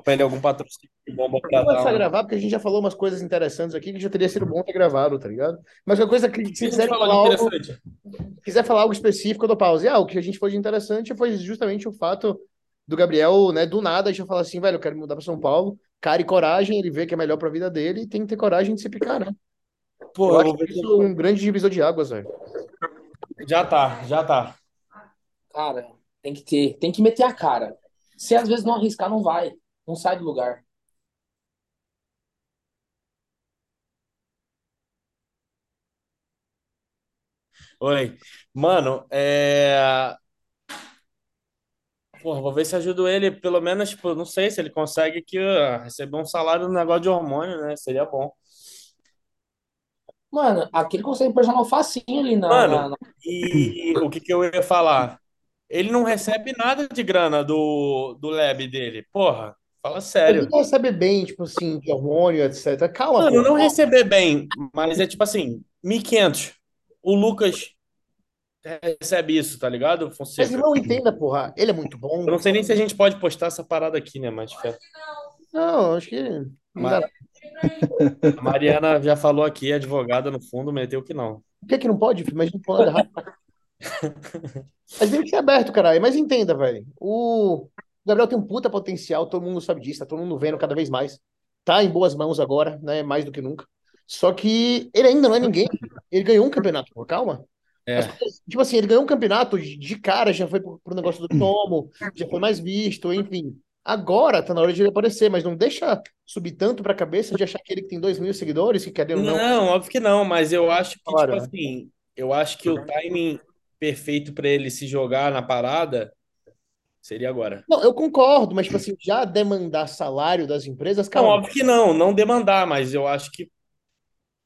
pra ele algum patrocínio de bomba pra Não vai dar um... gravar, porque a gente já falou umas coisas interessantes aqui que já teria sido bom ter gravado, tá ligado? Mas uma coisa que, que se a gente quiser falar algo, quiser falar algo específico, eu dou pausa. E ah, o que a gente foi de interessante foi justamente o fato do Gabriel, né, do nada, já falar assim, velho, eu quero mudar para São Paulo. Cara e coragem, ele vê que é melhor para a vida dele e tem que ter coragem de se picar, né? Pô, Eu acho se isso um grande divisor de águas, velho. Já tá, já tá. Cara, tem que ter, tem que meter a cara. Se às vezes não arriscar, não vai. Não sai do lugar. Oi. Mano, é... Porra, vou ver se ajudo ele, pelo menos, tipo, não sei se ele consegue que uh, receber um salário no negócio de hormônio, né? Seria bom. Mano, aqui ele consegue personal facinho ali na, na, Mano, na- e o que que eu ia falar? Ele não recebe nada de grana do, do lab dele. Porra, fala sério. não recebe bem, tipo assim, de hormônio, etc. Calma, Mano, pô. não receber bem, mas é tipo assim, 1.500. O Lucas recebe isso, tá ligado, Mas Fonseca? não entenda, porra. Ele é muito Eu bom. não sei nem se a gente pode postar essa parada aqui, né? Mas. Não, acho que não dá. Ma- a Mariana já falou aqui, advogada no fundo, meteu que não. Por que que não pode? Que nada errado. Mas tem que ser aberto, caralho. Mas entenda, velho. O Gabriel tem um puta potencial, todo mundo sabe disso, tá todo mundo vendo cada vez mais. Tá em boas mãos agora, né? Mais do que nunca. Só que ele ainda não é ninguém. Ele ganhou um campeonato, pô, calma. É. tipo assim, ele ganhou um campeonato de cara, já foi pro, pro negócio do Tomo, já foi mais visto, enfim. Agora tá na hora de ele aparecer, mas não deixa subir tanto pra cabeça de achar que ele que tem dois mil seguidores, que querendo não, Não, óbvio que não, mas eu acho que, tipo Claro, né? assim, eu acho que o timing perfeito pra ele se jogar na parada seria agora. Não, eu concordo, mas tipo assim, já demandar salário das empresas, Não, calma. óbvio que não, não demandar, mas eu acho que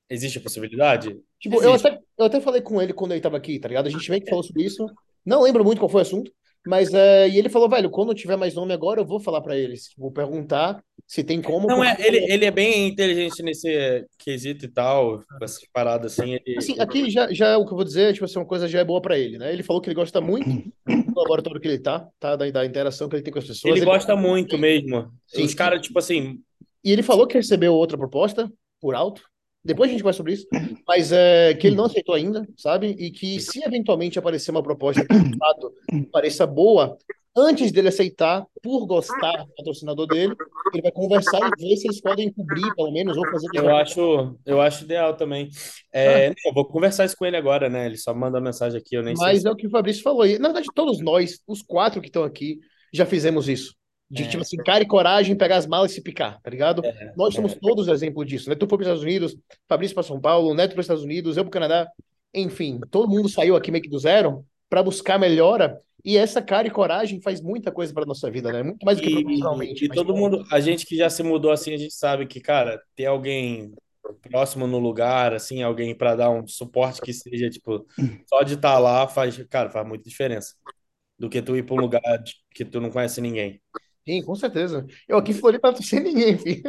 existe a possibilidade? Tipo, eu até, eu até falei com ele quando ele tava aqui, tá ligado? A gente meio que falou sobre isso. Não lembro muito qual foi o assunto, mas é, e ele falou, velho, quando eu tiver mais nome agora, eu vou falar pra eles. Vou perguntar se tem como, Não, é, ele, ele é bem inteligente nesse quesito e tal, essas paradas assim, ele, assim, aqui já, já o que eu vou dizer, tipo assim, uma coisa já é boa pra ele, né? Ele falou que ele gosta muito do laboratório que ele tá, tá? Da, da interação que ele tem com as pessoas. ele Ele- gosta muito mesmo. Sim. Os caras, tipo assim, E ele falou que recebeu outra proposta por alto. Depois a gente vai sobre isso, mas é, que ele não aceitou ainda, sabe? E que se eventualmente aparecer uma proposta que de fato pareça boa, antes dele aceitar, por gostar do patrocinador dele, ele vai conversar e ver se eles podem cobrir, pelo menos, ou fazer eu acho, eu acho ideal também. É, não, eu vou conversar isso com ele agora, né? Ele só manda mensagem aqui, eu nem sei Mas é o que o Fabrício falou. E, na verdade, todos nós, os quatro que estão aqui, já fizemos isso. De, É. tipo assim, cara e coragem, pegar as malas e se picar, tá ligado? É, Nós somos todos exemplo disso, né? Tu foi para os Estados Unidos, Fabrício para São Paulo, Neto para os Estados Unidos, eu para o Canadá. Enfim, todo mundo saiu aqui meio que do zero para buscar melhora. E essa cara e coragem faz muita coisa para nossa vida, né? Muito mais do que profissionalmente. E, e todo mundo, a gente que já se mudou assim, a gente sabe que, cara, ter alguém próximo no lugar, assim, alguém para dar um suporte que seja, tipo, só de estar lá faz, cara, faz muita diferença. Do que tu ir para um lugar de- que tu não conhece ninguém. Sim, com certeza. Eu aqui fui para sem ninguém, filho.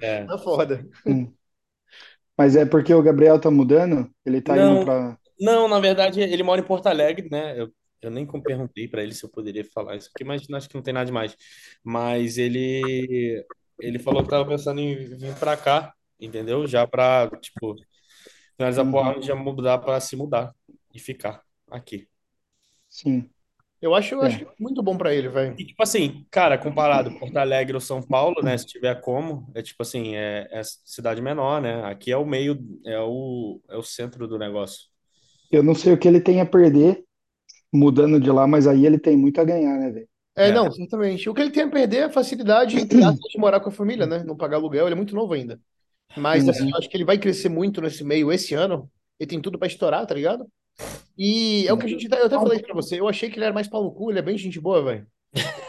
É. Tá foda. Mas é porque o Gabriel tá mudando? Ele tá Não. indo pra. Não, na verdade, ele mora em Porto Alegre, né? Eu, eu nem perguntei para ele se eu poderia falar isso aqui, mas acho que não tem nada demais. Mas ele ele falou que tava pensando em vir para cá, entendeu? Já para, tipo, finalizar Uhum. ano, já mudar para se mudar e ficar aqui. Sim. Eu acho, eu É. acho muito bom para ele, velho. E, tipo assim, cara, comparado Porto Alegre ou São Paulo, né? Se tiver como, é tipo assim, é, é cidade menor, né? Aqui é o meio, é o, é o centro do negócio. Eu não sei o que ele tem a perder mudando de lá, mas aí ele tem muito a ganhar, né, velho? É, É. não, certamente. O que ele tem a perder é a facilidade, de morar com a família, né? Não pagar aluguel, ele é muito novo ainda. Mas, Uhum. assim, eu acho que ele vai crescer muito nesse meio esse ano. Ele tem tudo pra estourar, tá ligado? E é o que a gente. Eu até falei pra você, eu achei que ele era mais pau no cu, ele é bem gente boa, velho.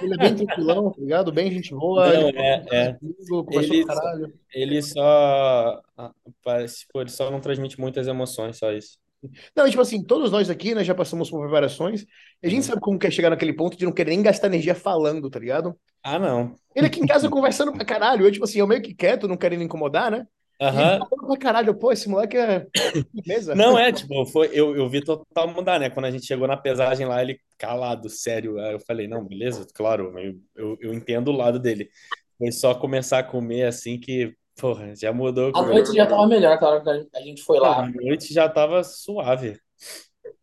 Ele é bem tranquilão, tá ligado? Bem gente boa. Não, ele é, é. comigo, Ele, ele só ah, parece, pô, ele só não transmite muitas emoções, só isso. Não, tipo assim, todos nós aqui, né, já passamos por preparações. E a gente Uhum. sabe como quer chegar naquele ponto de não querer nem gastar energia falando, tá ligado? Ah, não. Ele aqui em casa conversando pra caralho. Eu, tipo assim, eu meio que quieto, não querendo incomodar, né? Aham. falando pra caralho, pô, esse moleque é. Beleza. Não é, tipo, foi, eu, eu vi total mudar, né? Quando a gente chegou na pesagem lá, ele calado, sério. Aí eu falei, não, beleza, claro, eu, eu, eu entendo o lado dele. Foi só começar a comer assim que, porra, já mudou. A noite já tava melhor hora que a gente foi lá. A noite já tava suave.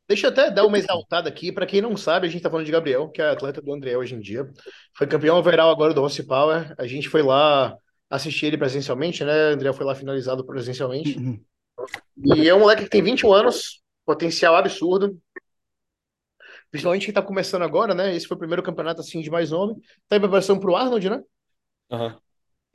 Deixa eu até dar uma exaltada aqui. Para quem não sabe, a gente tá falando de Gabriel, que é atleta do André hoje em dia. Foi campeão overall agora do Rossi Power. A gente foi lá assistir ele presencialmente, né? O André foi lá finalizado presencialmente. E é um moleque que tem 21 anos, potencial absurdo. Principalmente que tá começando agora, né? Esse foi o primeiro campeonato assim de mais nome. Tá em preparação pro Arnold, né? Aham.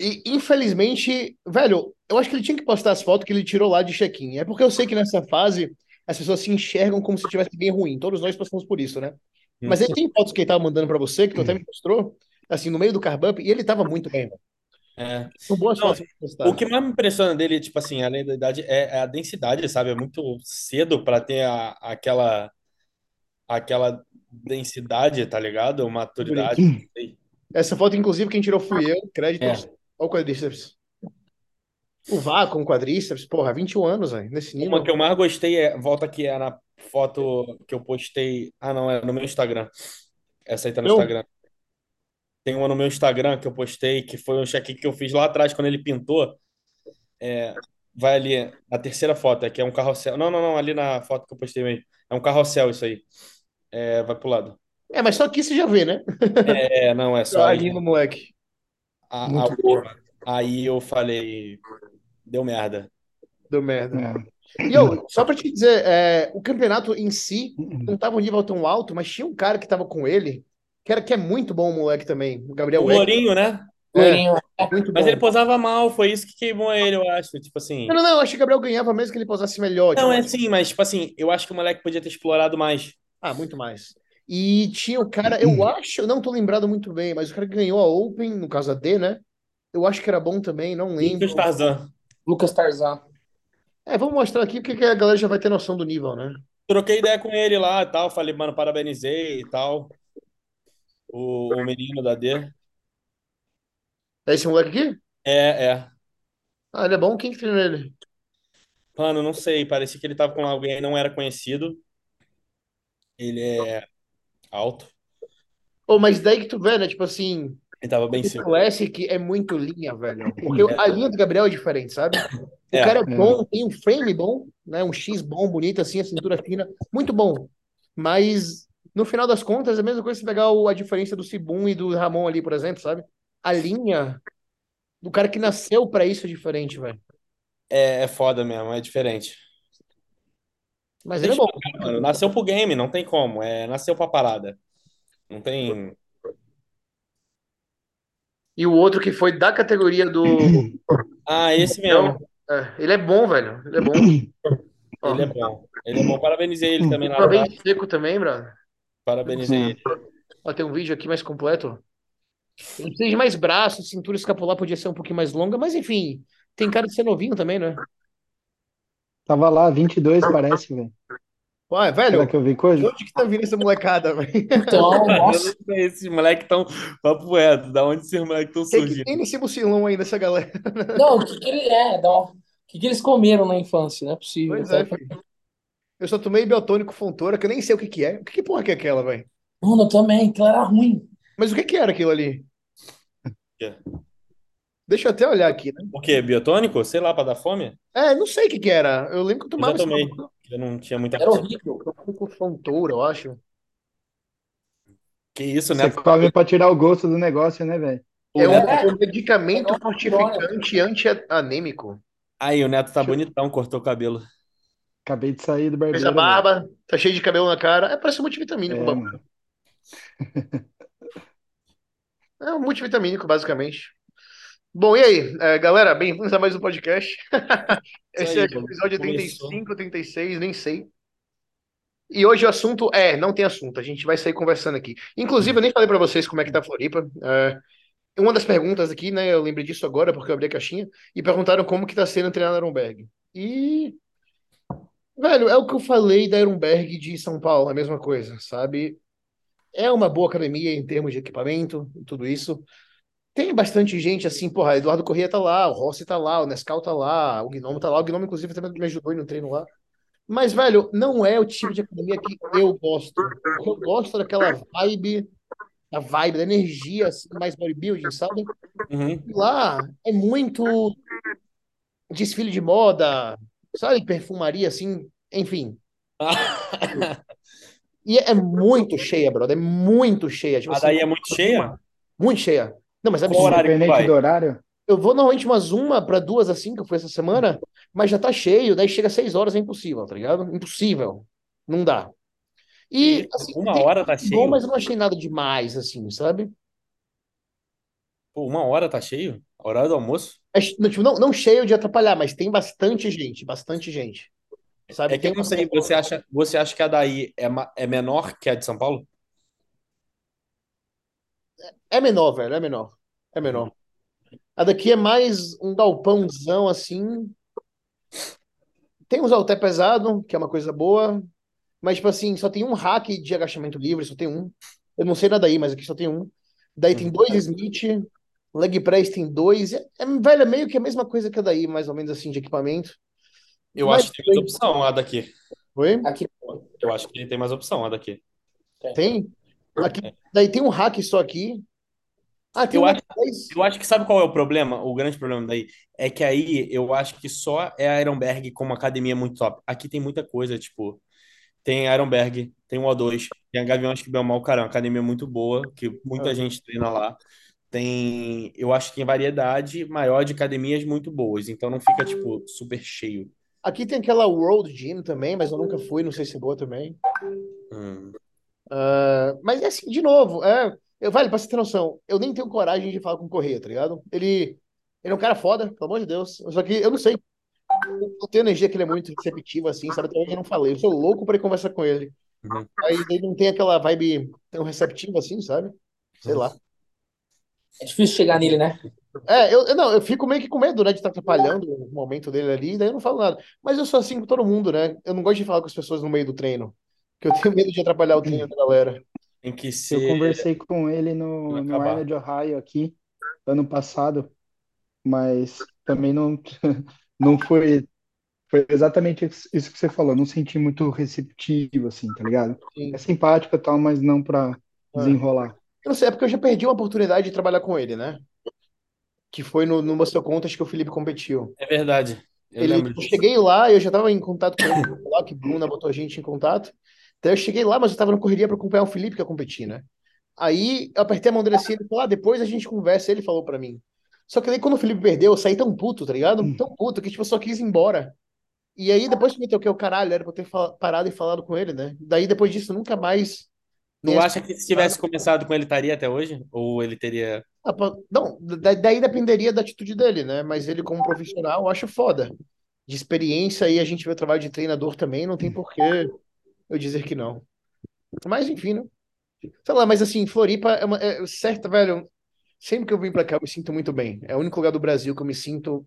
E infelizmente, velho, eu acho que ele tinha que postar as fotos que ele tirou lá de check-in. É porque eu sei que nessa fase as pessoas se enxergam como se tivesse bem ruim. Todos nós passamos por isso, né? Mas ele tem fotos que ele tava mandando pra você, que tu até me mostrou, assim, no meio do carbump, e ele tava muito bem, velho. É. São boas Não. O que mais me impressiona dele, tipo assim, além da idade, é, é a densidade, sabe? É muito cedo para ter a- aquela aquela densidade, tá ligado? Maturidade. Essa foto, inclusive, quem tirou fui eu. Crédito É. ao quadríceps. O Vá com quadríceps, porra, 21 anos, velho, nesse nível. Uma que eu mais gostei é, volta aqui, é na foto que eu postei. Ah, não, é no meu Instagram. Essa aí tá no Eu? Instagram. Tem uma no meu Instagram que eu postei, que foi um check que eu fiz lá atrás quando ele pintou. É, vai ali, a terceira foto, é que é um carrossel. Não, não, não, ali na foto que eu postei mesmo. É um carrossel isso aí. É, vai pro lado. É, mas só aqui você já vê, né? É, não, é só Ali no moleque. A, a. Aí eu falei, deu merda. Deu merda. É. E eu, só pra te dizer, é, o campeonato em si não tava um nível tão alto, mas tinha um cara que tava com ele, que, era, que é muito bom o moleque também, o Gabriel O Weck. Lourinho, né? Loirinho. Muito Mas bom. ele posava mal, foi isso que queimou ele, eu acho. Tipo assim. Não, não, não, eu acho que o Gabriel ganhava mesmo que ele posasse melhor. Não, tipo, é sim, mas tipo assim, eu acho que o moleque podia ter explorado mais. Ah, muito mais. E tinha o cara, eu acho, eu não tô lembrado muito bem, mas o cara que ganhou a Open, no caso a D, né? Eu acho que era bom também, não lembro. Lucas Tarzan. Lucas Tarzan. É, vamos mostrar aqui porque que a galera já vai ter noção do nível, né? Troquei ideia com ele lá e tal. Falei, mano, parabenizei e tal. O, o menino da D. É esse moleque aqui? É, é. Ah, ele é bom? Quem que treina ele? Mano, não sei. Parecia que ele tava com alguém que não era conhecido. Ele é alto. Ô, mas daí que tu vê, né? Tipo assim, Ele tava bem o seco. Classic é muito linha, velho. Porque a linha do Gabriel é diferente, sabe? O É. cara é bom, tem um frame bom, né? Um X bom, bonito, assim, a cintura fina, muito bom. Mas no final das contas, é a mesma coisa se pegar o- a diferença do Cibum e do Ramon ali, por exemplo, sabe? A linha do cara que nasceu pra isso é diferente, velho. É, é foda mesmo, é diferente. Mas ele é bom. Mano, nasceu pro game, não tem como. É, nasceu pra parada. Não tem. E o outro que foi da categoria do. Ah, esse mesmo. É, ele é bom, velho. Ele é bom. Ó, Ele é bom. Ele é bom. Parabenizei ele também lá bem seco também, brother. Parabenizei ele. Ó, tem um vídeo aqui mais completo. Ele precisa de mais braço, cintura escapular podia ser um pouquinho mais longa, mas enfim, tem cara de ser novinho também, né? Tava lá, 22 parece, velho. Ué, Será velho, que eu vi coisa? onde que tá vindo essa molecada, velho? Então, nossa, não esses moleques tão papo reto. Da onde esses moleques estão O que, que surgindo? tem nesse mucilão aí dessa galera? não, o que, que ele é? Um- O que, que eles comeram na infância? Não é possível. Pois é, filho. Eu só tomei biotônico fontora, que eu nem sei o que que é. O que que porra que é aquela, velho? Mano, eu também, aquilo era ruim. Mas o que que era aquilo ali? quê? Deixa eu até olhar aqui, né? O quê? Biotônico? Sei lá, pra dar fome? É, não sei o que que era. Eu lembro que eu Eu já tomava tomei. esse Eu não tinha muita. Era horrível. biotônico fontora, eu acho. Que isso, Você né? come pra tirar o gosto do negócio, né, velho? É um, É. um medicamento É fortificante anti-anêmico. Aí, o Neto tá bonitão, cortou o cabelo. Acabei de sair do Fez a barbeiro. velho. barba, tá cheio de cabelo na cara. É, parece um multivitamínico. É, mano. É um multivitamínico, basicamente. Bom, e aí, é, galera, bem-vindos a mais um podcast. Esse é aí, o episódio começou. 35, 36, nem sei. E hoje o assunto é, não tem assunto, a gente vai sair conversando aqui. Inclusive, eu nem falei pra vocês como é que tá a Floripa. É, uma das perguntas aqui, né, eu lembrei disso agora porque eu abri a caixinha, e perguntaram como que tá sendo treinar na Ironberg. E, velho, é o que eu falei da Ironberg de São Paulo, a mesma coisa, sabe? É uma boa academia em termos de equipamento e tudo isso. Tem bastante gente assim, porra, Eduardo Corrêa tá lá, o Rossi tá lá, o Nescau tá lá, o Gnomo tá lá, o Gnomo inclusive também me ajudou no treino lá. Mas, velho, não é o tipo de academia que eu gosto. Eu gosto daquela vibe da vibe, da energia, assim, mais bodybuilding, sabe? Uhum. Lá é muito desfile de moda, sabe? Perfumaria, assim, enfim. E é muito cheia, brother. É muito cheia. Tipo A assim, daí é muito cheia? muito cheia. Não, mas é absurdo. horário Independente do horário? Eu vou normalmente umas uma para duas assim, que eu fui essa semana, mas já tá cheio, daí chega às seis horas, é impossível, tá ligado? Impossível. Não dá. E, assim, uma tem hora tá bom, cheio? mas eu não achei nada demais, assim, sabe? Pô, uma hora tá cheio? Horário do almoço? É, não, tipo, não, não cheio de atrapalhar, mas tem bastante gente, bastante gente. Sabe? É que eu Tem não sei, você acha, você acha que a daí é, é menor que a de São Paulo? É menor, velho, é menor. É menor. A daqui é mais um galpãozão, assim. Tem uns halter pesado, que é uma coisa boa. Mas, tipo assim, só tem um hack de agachamento livre, só tem um. Eu não sei nada aí, mas aqui só tem um. Daí tem Uhum. dois Smith, leg press tem dois. É, é, velho, é meio que a mesma coisa que a daí, mais ou menos assim, de equipamento. Eu Mas acho que tem mais opção a daqui. Foi? Aqui, Eu acho que tem mais opção a daqui. Tem? Aqui, daí tem um hack só aqui. Ah, Eu um acho-. Eu acho que sabe qual é o problema? O grande problema daí é que aí eu acho que só é a Ironberg como academia muito top. Aqui tem muita coisa, tipo, tem Ironberg, tem o O2, tem a Gaviões que bem mal, cara, é uma academia muito boa, que muita Ah. gente treina lá. Tem, eu acho que tem variedade maior de academias muito boas, então não fica, tipo, super cheio. Aqui tem aquela World Gym também, mas eu nunca fui, não sei se é boa também. Hum. Ah, mas é assim, de novo, é, eu, velho, pra você ter noção, eu nem tenho coragem de falar com o Correia, tá ligado? Ele, ele é um cara foda, pelo amor de Deus. Só que eu não sei. Eu não tenho energia que ele é muito receptivo, assim, sabe? Até hoje eu não falei. Eu sou louco pra ir conversar com ele. Uhum. Aí ele não tem aquela vibe tão receptiva assim, sabe? Sei lá. é difícil chegar nele, né? É, eu, eu- não, eu fico meio que com medo, né, de estar atrapalhando o momento dele ali, daí eu não falo nada. Mas eu sou assim com todo mundo, né? Eu não gosto de falar com as pessoas no meio do treino, porque eu tenho medo de atrapalhar o treino da galera. Tem que Eu ser. conversei com ele no, no acabar. Arnold Ohio aqui, ano passado, mas também não, não foi, foi exatamente isso que você falou, não senti muito receptivo, assim, tá ligado? Sim. É simpático e tal, mas não pra desenrolar. Eu não sei, é porque eu já perdi uma oportunidade de trabalhar com ele, né? Que foi no, no Muscle Contest que o Felipe competiu. É verdade. Eu Ele, eu cheguei lá, eu já estava em contato com ele lá, que Bruna botou a gente em contato. Então eu cheguei lá, mas eu estava na correria para acompanhar o Felipe que ia competir, né? Aí eu apertei a mão dele assim, ele falou, ah, depois a gente conversa, ele falou para mim. Só que aí quando o Felipe perdeu, eu saí tão puto, tá ligado? Tão puto que tipo, eu só quis ir embora. E aí depois que me toquei o caralho, era pra eu ter parado e falado com ele, né? Daí depois disso, nunca mais. Tu nem acha que se tivesse começado com ele, estaria até hoje? Ou ele teria. Ah, Não, da- daí dependeria da atitude dele, né? Mas ele, como profissional, eu acho foda. De experiência aí, a gente vê o trabalho de treinador também, não tem porquê eu dizer que não. Mas, enfim, né? Sei lá, mas assim, Floripa é uma. É, certa, velho. Sempre que eu vim pra cá, eu me sinto muito bem. É o único lugar do Brasil que eu me sinto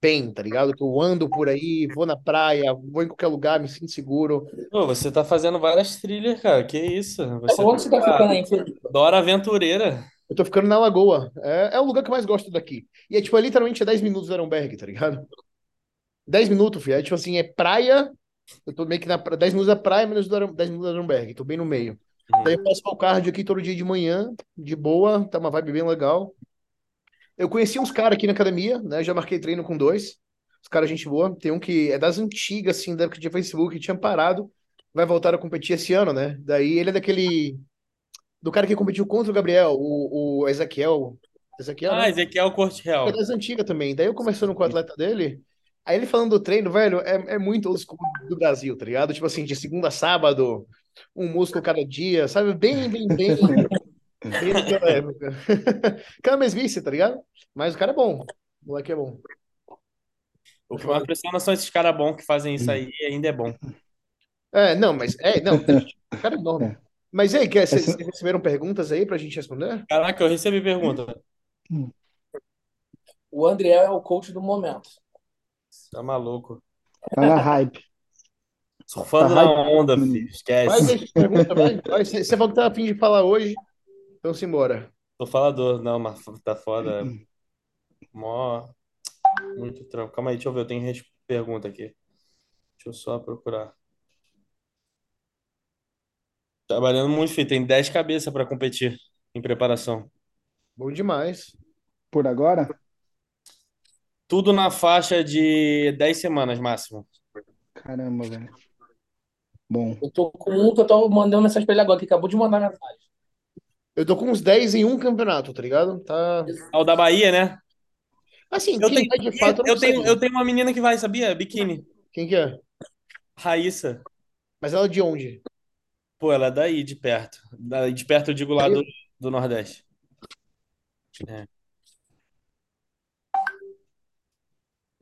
bem, tá ligado? Que eu ando por aí, vou na praia, vou em qualquer lugar, me sinto seguro. Pô, você tá fazendo várias trilhas, cara. Que isso? Você Onde você tá ficando aí? Dora Aventureira. Eu tô ficando na Lagoa. É, é o lugar que eu mais gosto daqui. E é tipo, é literalmente 10 minutos do Arenberg, tá ligado? 10 minutos, filho. É tipo assim, é praia. Eu tô meio que na pra- 10 minutos da praia, menos do Aram- 10 minutos do Arenberg. Tô bem no meio. Uhum. Daí eu faço o cardio aqui todo dia de manhã, de boa, tá uma vibe bem legal. Eu conheci uns caras aqui na academia, né? Já marquei treino com dois. Os caras, gente boa. Tem um que é das antigas, assim, da época de Facebook, que tinha parado. Vai voltar a competir esse ano, né? Daí ele é daquele. Do cara que competiu contra o Gabriel, o, o Ezequiel. Ezequiel, Ah, né? Ezequiel Corte Real. É das antigas também. Daí eu conversando com o atleta dele, aí ele falando do treino, velho, é, é muito old school do Brasil, tá ligado? Tipo assim, de segunda a sábado, um músculo cada dia, sabe? Bem, bem, bem. bem daquela época. Aquela mesmice, tá ligado? Mas o cara é bom. O moleque é bom. O que mais impressiona são esses caras bons que fazem isso aí e ainda é bom. É, não, mas. É, não, o cara é enorme. É. Mas aí, quer- vocês receberam perguntas aí pra gente responder? Caraca, eu recebi pergunta. O Andriel é o coach do momento. Tá maluco. Tá na hype. Surfando Tá na hype, onda. Vai, filho. Esquece. deixa as perguntas, vai. vai. Você falou que tá a fim de falar hoje, então simbora. Tô falador. Não, mas tá foda. Mó. Muito trampo. Calma aí, deixa eu ver. Eu tenho pergunta aqui. Deixa eu só procurar. Trabalhando muito, filho. Tem 10 cabeças pra competir. em preparação. Bom demais. Por agora? Tudo na faixa de 10 semanas máximo. Caramba, velho. Bom, Eu tô com um que eu tô mandando mensagem pra ele agora, que acabou de mandar mensagem. Eu tô com uns 10 em um campeonato, tá ligado? Tá. Ao da Bahia, né? Assim, Eu quem tenho, de fato eu não eu tenho, eu tenho uma menina que vai, sabia? Biquíni. Quem que é? Raíssa. Mas ela é de onde? Pô, ela é daí, de perto. Daí de perto, eu digo lá do, do Nordeste. É.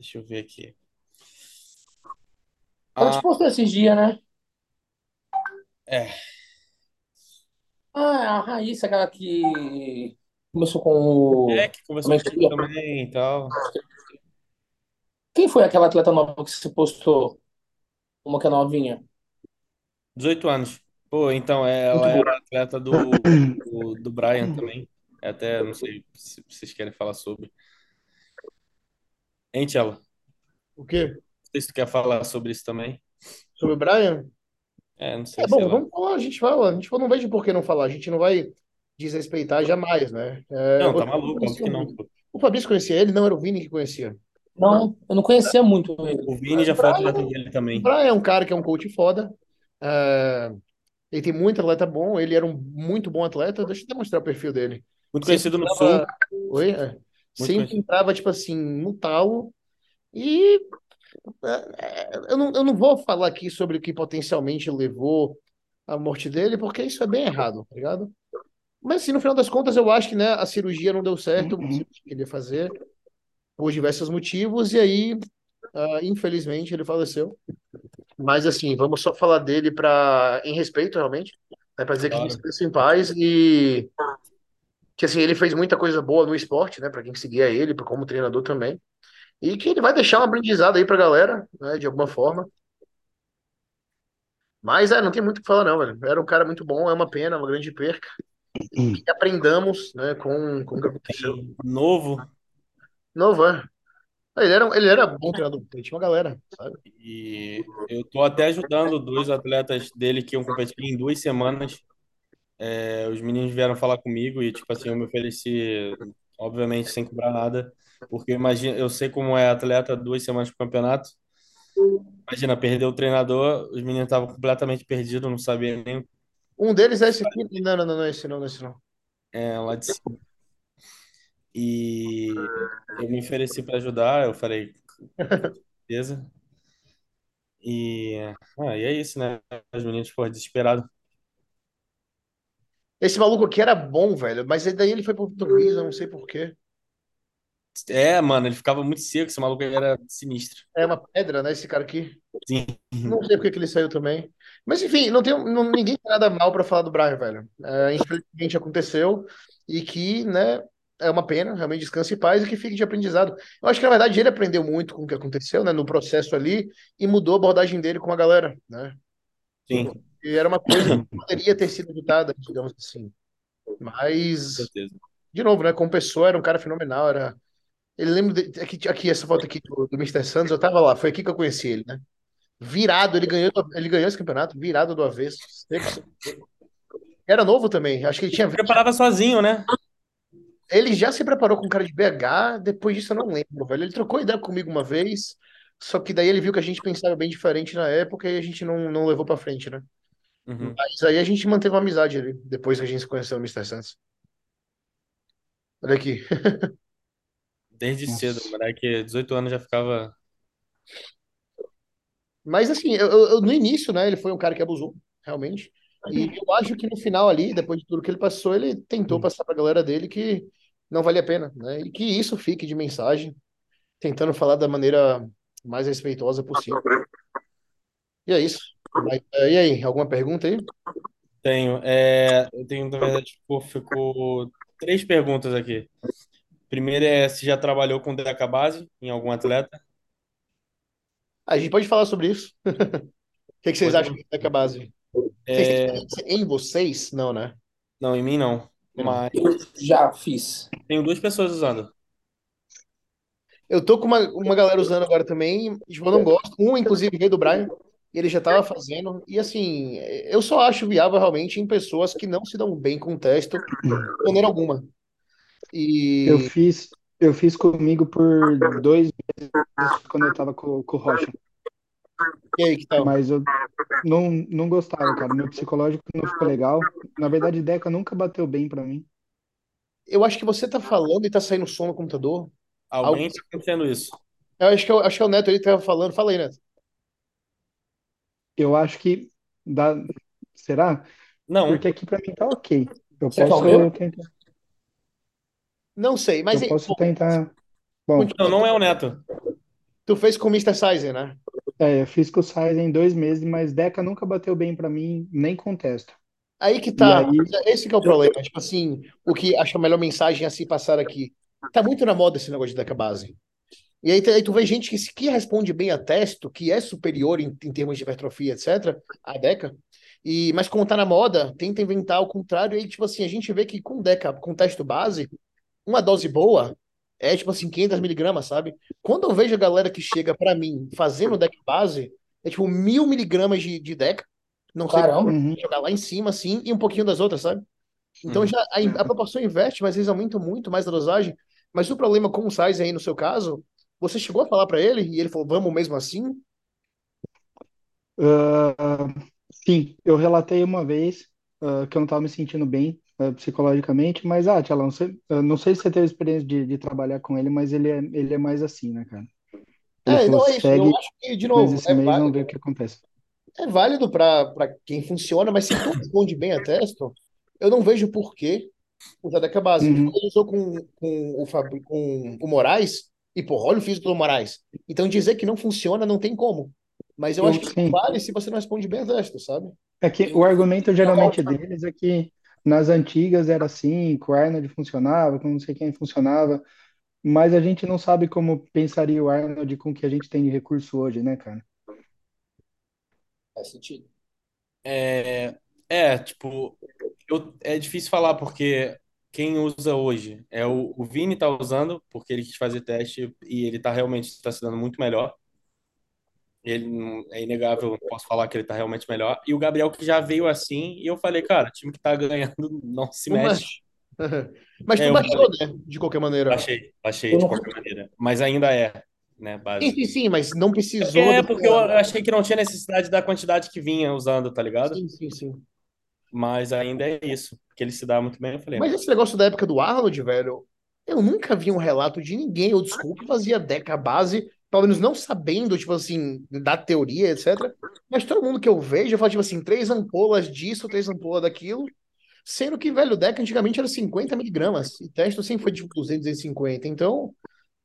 Deixa eu ver aqui. Ela te Ah, postou esses dias, né? é. Ah, a Raíssa, aquela que começou com o. É, que conversou Como é que também e tal. Quem foi aquela atleta nova que você postou? Uma que é novinha. 18 anos. Pô, então, é, Muito ela boa. era atleta do, do, do Brian também. É Até, não sei se vocês querem falar sobre. Hein, Tchela? O quê? Não sei se tu quer falar sobre isso também. Sobre o Brian? É, não sei, É bom, lá. vamos falar, a gente fala. A gente não vejo por que não falar. A gente não vai desrespeitar jamais, né? É, Não, tá maluco, óbvio que o não. O Fabrício conhecia ele, não era o Vini que conhecia. Não, eu não conhecia muito ele. O Vini já foi atleta dele O também. Brian é um cara que é um coach foda. É, ele tem muito atleta bom, ele era um muito bom atleta. Deixa eu até mostrar o perfil dele. Muito conhecido no Sul. Oi? É. Sempre conhecido. entrava, tipo assim, no talo. E é, é, eu não, eu não vou falar aqui sobre o que potencialmente levou à morte dele, porque isso é bem errado, tá ligado? Mas, assim, no final das contas, eu acho que, né, a cirurgia não deu certo, o que ele queria fazer, por diversos motivos, e aí, ah, infelizmente, ele faleceu. Mas, assim, vamos só falar dele pra, em respeito, realmente, né, para dizer que Claro. descansa em paz e que, assim, ele fez muita coisa boa no esporte, né, para quem seguia ele, como treinador também, e que ele vai deixar um aprendizado aí pra galera, né, de alguma forma. Mas, é, não tem muito o que falar, não, velho. Era um cara muito bom, é uma pena, uma grande perca. E aprendamos, né, com, com o que aconteceu. Novo. Novo, é. Ele era, ele era bom treinador, ele tinha uma galera, sabe? E eu tô até ajudando dois atletas dele que iam competir em duas semanas. É, os meninos vieram falar comigo e, tipo assim, eu me ofereci, obviamente, sem cobrar nada, porque imagina, eu sei como é atleta duas semanas pro campeonato. Imagina, perder o treinador, os meninos estavam completamente perdidos, não sabiam nem Um deles é esse aqui. Não, não, não, não é esse não, é esse não. é, lá de cima. E eu me ofereci para ajudar, eu falei, certeza. E, ah, e é isso, né? Os meninos, pô, desesperados. Esse maluco aqui era bom, velho, mas aí daí ele foi pro português, eu não sei por quê. É, mano, ele ficava muito seco, esse maluco era sinistro. É uma pedra, né, esse cara aqui. Sim. Não sei por que ele saiu também. Mas enfim, não tem, não, ninguém tem nada mal pra falar do Brian, velho. É, infelizmente aconteceu e que, né, é uma pena, realmente descanse em paz e que fique de aprendizado. Eu acho que na verdade ele aprendeu muito com o que aconteceu, né, no processo ali e mudou a abordagem dele com a galera, né? Sim, E era uma coisa que poderia ter sido evitada, digamos assim. Mas, de novo, né, como pessoa era um cara fenomenal, era ele lembra de, aqui, aqui essa foto aqui do, do Mr. Santos, eu tava lá, foi aqui que eu conheci ele, né? Virado, ele ganhou, ele ganhou esse campeonato, virado do avesso. 100%. Era novo também, acho que ele tinha Ele preparava sozinho, né? Ele já se preparou com cara de BH, depois disso eu não lembro, velho. Ele trocou ideia comigo uma vez, só que daí ele viu que a gente pensava bem diferente na época e a gente não, não levou pra frente, né? Uhum. Mas aí a gente manteve uma amizade ali, depois que a gente se conheceu no Mr. Santos. Olha aqui. Desde Nossa. cedo, o moleque, 18 anos já ficava. Mas assim, eu, eu- no início, né, ele foi um cara que abusou, realmente. E eu acho que no final ali, depois de tudo que ele passou, ele tentou passar pra galera dele que não valia a pena, né? E que isso fique de mensagem, tentando falar da maneira mais respeitosa possível. E é isso. Mas, eh, e aí, alguma pergunta aí? Tenho. É, eu tenho, na verdade, ficou, ficou três perguntas aqui. Primeiro é se já trabalhou com Deca Base em algum atleta. A gente pode falar sobre isso. O que que vocês Pode. acham da base? Vocês têm É, experiência em vocês? Não, né? não, em mim não. Mas Eu já fiz. tenho duas pessoas usando. Eu tô com uma, uma galera usando agora também, tipo, eu não gosto. Um, inclusive, veio do Brian. E ele já estava fazendo. E assim, eu só acho viável realmente em pessoas que não se dão bem com o texto de maneira alguma. Eu E, fiz, eu fiz comigo por dois meses quando eu tava com, com o Rocha, e aí, que tal? mas eu não, não gostava, cara. Meu psicológico não ficou legal. Na verdade, Deca nunca bateu bem pra mim. Eu acho que você tá falando e tá saindo som no computador. Algo- Alguém está acontecendo isso. Eu acho que, eu, acho que é o Neto ele que tava falando. Fala aí, Neto. Eu acho que dá. Será? Não, Porque aqui pra mim tá ok. Eu o posso meu? tentar. Não sei, mas Eu posso tentar. Bom, não, não é o Neto. tu fez com o Mr. Sizer, né? é, eu fiz com o Sainz em dois meses, mas Deca nunca bateu bem pra mim, nem contesto. Aí que tá. Aí- Esse que é o problema. Tipo assim, o que acho a melhor mensagem a se passar aqui. Tá muito na moda esse negócio de deca base. E aí, aí tu vê gente que, se- que responde bem a texto, que é superior em, em termos de hipertrofia, etc., a deca. E, mas como tá na moda, tenta inventar o contrário. E aí, tipo assim, a gente vê que com deca, com texto base, uma dose boa é tipo assim, 500 miligramas, sabe? Quando eu vejo a galera que chega pra mim fazendo deca base, é tipo mil miligramas de, de deca. Não sei Caramba. Uhum. jogar lá em cima, assim, e um pouquinho das outras, sabe? Então Uhum. já a, a proporção inverte, mas eles aumentam muito mais a dosagem. Mas o problema com o size aí, no seu caso, você chegou a falar pra ele e ele falou, vamos mesmo assim? Ah, sim, eu relatei uma vez ah, que eu não estava me sentindo bem ah, psicologicamente, mas, ah, Tchalão, você, eu não sei se você teve experiência de, de trabalhar com ele, mas ele é, ele é mais assim, né, cara? Ele É, não é isso. Eu acho que, de novo, esse é mês, vamos válido. ver o que acontece. É válido para quem funciona, mas se tu responde bem a texto, eu não vejo por que usar deca base. Ele Uhum. usou com, com, o Fabri, com o Moraes, e pô, olha o físico do Moraes. Então dizer que não funciona não tem como. Mas eu Eu- acho que sim. vale se você não responde bem a texto, sabe? É que o argumento geralmente deles é que nas antigas era assim, que o Arnold funcionava, que não sei quem funcionava, mas a gente não sabe como pensaria o Arnold com o que a gente tem de recurso hoje, né, cara? Faz sentido. É, é, tipo, eu, é difícil falar porque quem usa hoje é o, o Vini tá usando porque ele quis fazer teste e ele tá realmente está se dando muito melhor. Ele é inegável, posso falar que ele tá realmente melhor. E o Gabriel que já veio assim e eu falei, cara, time que tá ganhando não se mexe. Mas É, tu eu baixou, né? De qualquer maneira. Achei, achei de qualquer maneira, mas ainda é, né, Sim, base. sim, sim, mas não precisou. É porque eu achei que não tinha necessidade da quantidade que vinha usando, tá ligado? Sim, sim, sim. Mas ainda é isso, porque ele se dá muito bem, eu falei. Mas esse negócio da época do Arnold, velho, eu nunca vi um relato de ninguém, ou desculpa, fazia deca base, pelo menos não sabendo, tipo assim, da teoria, etc. Mas todo mundo que eu vejo fala, tipo assim, três ampolas disso, três ampolas daquilo. Sendo que, velho, o deca antigamente era 50 miligramas. E teste sempre foi tipo 200, 250. Então,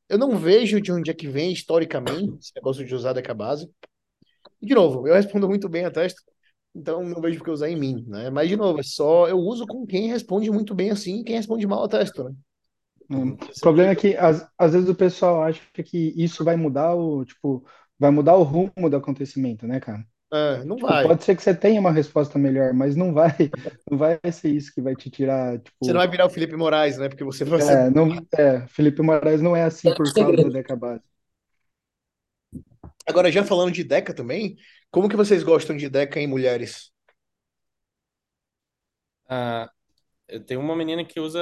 eu não vejo de onde é que vem, historicamente, esse negócio de usar deca base. E, de novo, eu respondo muito bem a teste. Então, não vejo por que usar em mim, né? Mas, de novo, é só eu uso com quem responde muito bem assim e quem responde mal a testo, né? O problema é que às, às vezes o pessoal acha que isso vai mudar o, tipo, vai mudar o rumo do acontecimento, né, cara? É, não Tipo, vai. pode ser que você tenha uma resposta melhor, mas não vai, não vai ser isso que vai te tirar, tipo, Você não vai virar o Felipe Moraes, né? Porque você vai ser. é, não, é, Felipe Moraes não é assim por causa da Deca Base. Agora, já falando de Deca também, como que vocês gostam de Deca em mulheres? Ah, eu tenho uma menina que usa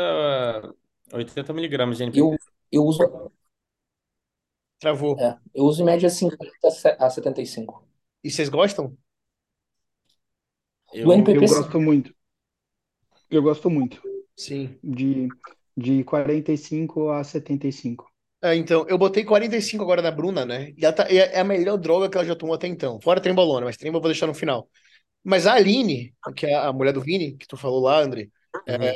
80 miligramas de NPK. Eu, eu uso, Travou. é, eu uso em média 50 a 75. E vocês gostam? Eu, Do NPK, Eu sim. gosto muito. Eu gosto muito Sim. de, de 45 a 75. É, então, eu botei 45 agora na Bruna, né? E ela tá- é é a melhor droga que ela já tomou até então. Fora trembolona, mas trembo eu vou deixar no final. Mas a Aline, que é a mulher do Vini, que tu falou lá, André, é,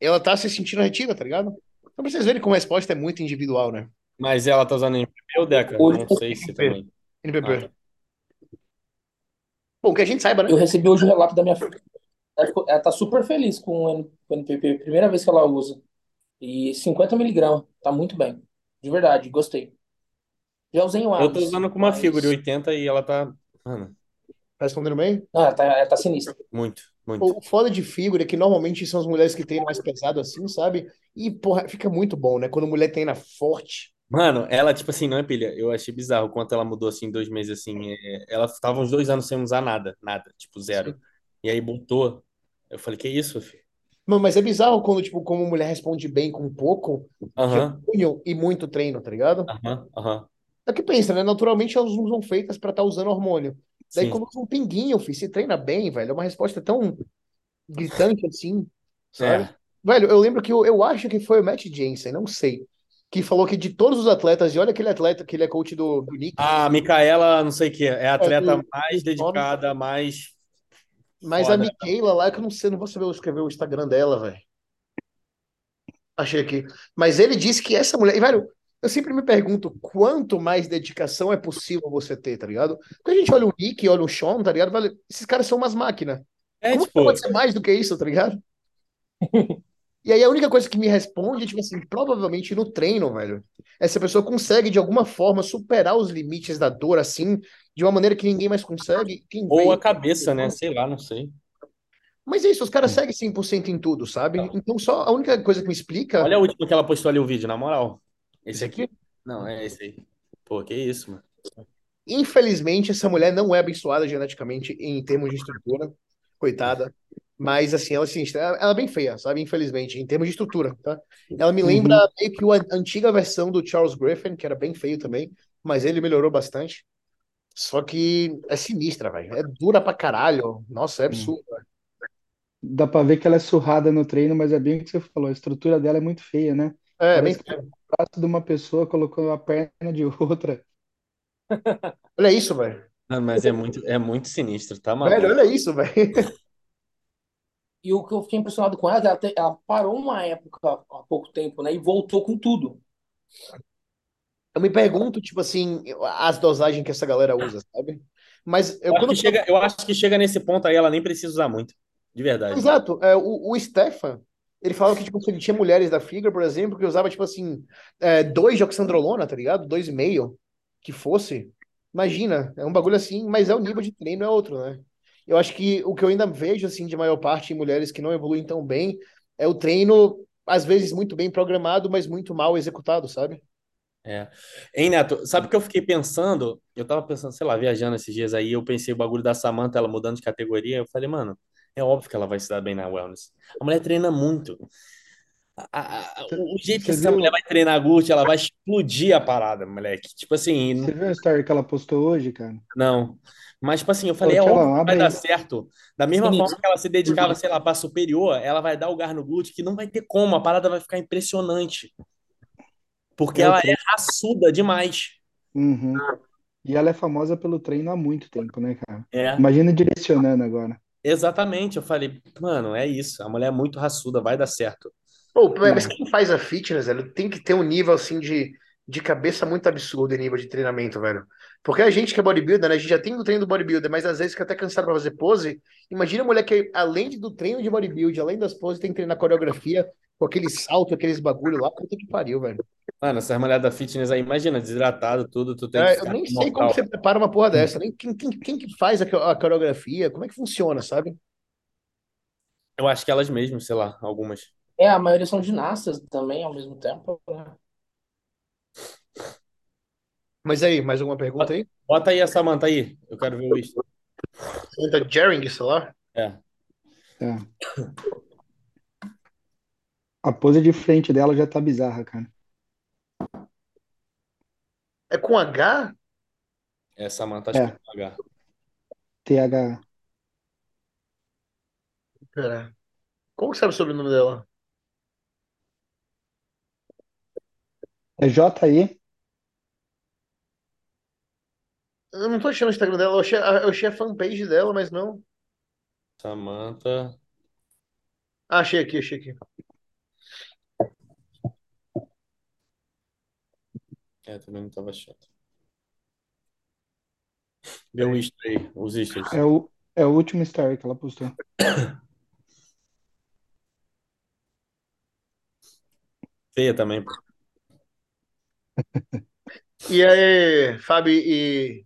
ela tá se sentindo retida, tá ligado? Então, pra vocês verem como a resposta é muito individual, né? Mas ela tá usando NPK ou Deca? Hoje Não sei se também. NPP. Ah, tá. Bom, que a gente saiba, né? Eu recebi hoje o relato da minha filha. Ela tá super feliz com o N- com o NPP, primeira vez que ela usa. E 50 miligramas, tá muito bem. De verdade, gostei. Já usei um Eu tô usando com uma mas- figura 80 e ela tá. Mano, Tá respondendo bem? Não, ela tá, ela tá sinistra. muito, muito. O foda de figura é que normalmente são as mulheres que têm mais pesado assim, sabe? E, porra, fica muito bom, né? Quando a mulher treina forte, Mano, ela, tipo assim, não é pilha. Eu achei bizarro o quanto ela mudou, assim, em dois meses, assim. É, ela tava uns dois anos sem usar nada, nada, tipo, zero. Sim. E aí botou. Eu falei, que isso, filho? Mano, mas é bizarro quando, tipo, como mulher responde bem com pouco hormônio e muito treino, tá ligado? aham, aham. É o que pensa, né? Naturalmente elas não são feitas pra estar usando hormônio. Daí Sim. quando usa um pinguinho, filho, se treina bem, velho, é uma resposta tão gritante assim, sabe? É. Velho, eu lembro que eu, eu acho que foi o Matt Jensen, não sei, que falou que de todos os atletas, e olha aquele atleta que ele é coach do, do Knicks, A Micaela, não sei o que, é a é, atleta do, mais dedicada, mais mas a foda. Michaela lá, que eu não sei, não vou saber escrever o Instagram dela, velho. Achei aqui. Mas ele disse que essa mulher. E, velho, eu sempre me pergunto quanto mais dedicação é possível você ter, tá ligado? Porque a gente olha o Nick, olha o Sean, tá ligado? Velho, esses caras são umas máquinas. É, Como tipo, pode ser mais do que isso, tá ligado? E aí a única coisa que me responde é, tipo assim, provavelmente no treino, velho. Essa pessoa consegue, de alguma forma, superar os limites da dor, assim, de uma maneira que ninguém mais consegue. Ou vê. a cabeça, né? Sei lá, não sei. Mas é isso, os caras seguem 100% em tudo, sabe? Então só a única coisa que me explica. Olha a última que ela postou ali o vídeo, na moral. Esse aqui? Não, é esse aí. Pô, que isso, mano. Infelizmente, essa mulher não é abençoada geneticamente em termos de estrutura, coitada. Mas, assim, ela, assim, ela ela é bem feia, sabe? Infelizmente, em termos de estrutura, tá? Ela me lembra Uhum. meio que a antiga versão do Charles Griffin, que era bem feio também, mas ele melhorou bastante. Só que é sinistra, velho. É dura pra caralho. Nossa, é absurdo. velho. Dá pra ver que ela é surrada no treino, mas é bem o que você falou, a estrutura dela é muito feia, né? É, é bem Parece que feio. o braço de uma pessoa colocou a perna de outra. Olha isso, velho. Não, mas é muito, é muito sinistro, tá Velho, maluco? olha isso, velho. E o que eu fiquei impressionado com ela, é que ela, te- ela parou uma época há pouco tempo, né? E voltou com tudo. Eu me pergunto, tipo assim, as dosagens que essa galera usa, sabe? Mas eu Eu acho quando que chega, eu acho que chega nesse ponto aí, ela nem precisa usar muito. De verdade. Exato. É, o, o Stefan, ele falava que, tipo, assim, ele tinha mulheres da Figure, por exemplo, que usava, tipo assim, é, dois de oxandrolona, tá ligado? Dois e meio, que fosse. Imagina, é um bagulho assim, mas é o nível de treino é outro, né? Eu acho que o que eu ainda vejo, assim, de maior parte em mulheres que não evoluem tão bem, é o treino, às vezes, muito bem programado, mas muito mal executado, sabe? É. Hein, Neto, sabe o que eu fiquei pensando? Eu tava pensando, sei lá, viajando esses dias aí, eu pensei o bagulho da Samantha, ela mudando de categoria, eu falei, mano, é óbvio que ela vai se dar bem na wellness. A mulher treina muito. A- a- o jeito que Você essa mulher vai treinar a glútea, ela vai explodir a parada, moleque. Tipo assim, você viu a story que ela postou hoje, cara? não. Mas, tipo assim, eu falei, é óbvio que vai dar certo. Da mesma forma Sinistro. que ela se dedicava, sei lá, pra superior, ela vai dar o gar no glúteo, que não vai ter como, a parada vai ficar impressionante. Porque É, ela é raçuda demais. Uhum. E ela é famosa pelo treino há muito tempo, né, cara? É. Imagina direcionando agora. Exatamente, eu falei, mano, é isso. A mulher é muito raçuda, vai dar certo. Pô, mas É. quem faz a fitness, velho, tem que ter um nível, assim, de, de cabeça muito absurdo em nível de treinamento, velho. Porque a gente que é bodybuilder, né, a gente já tem o treino do bodybuilder, mas às vezes fica até cansado pra fazer pose. Imagina a mulher que, além do treino de bodybuilder, além das poses, tem que treinar coreografia com aquele salto, aqueles bagulho lá. Puta que pariu, velho. Mano, essas mulheres da fitness aí, imagina, desidratado, tudo, tu tem que É, eu nem sei como mortal. você prepara uma porra dessa, nem quem, quem, quem que faz a, a coreografia, como é que funciona, sabe? Eu acho que elas mesmas, sei lá, algumas. É, a maioria são ginastas também, ao mesmo tempo. né? Mas aí, mais alguma pergunta aí? Bota aí a Samantha aí, eu quero ver o isso. Pergunta Jering, sei lá. É. É. A pose de frente dela já tá bizarra, cara. É com H? É Samantha, acho que É, é com H. TH. Pera. Como que sabe sobre o nome dela? É JI? Eu não tô achando o Instagram dela, eu achei, eu achei a fanpage dela, mas não. Samantha. Ah, achei aqui, achei aqui. É, também não tava achando. Vê o Insta aí, os Instars. É o, é o último story que ela postou. Feia também, pô. E aí, Fábio e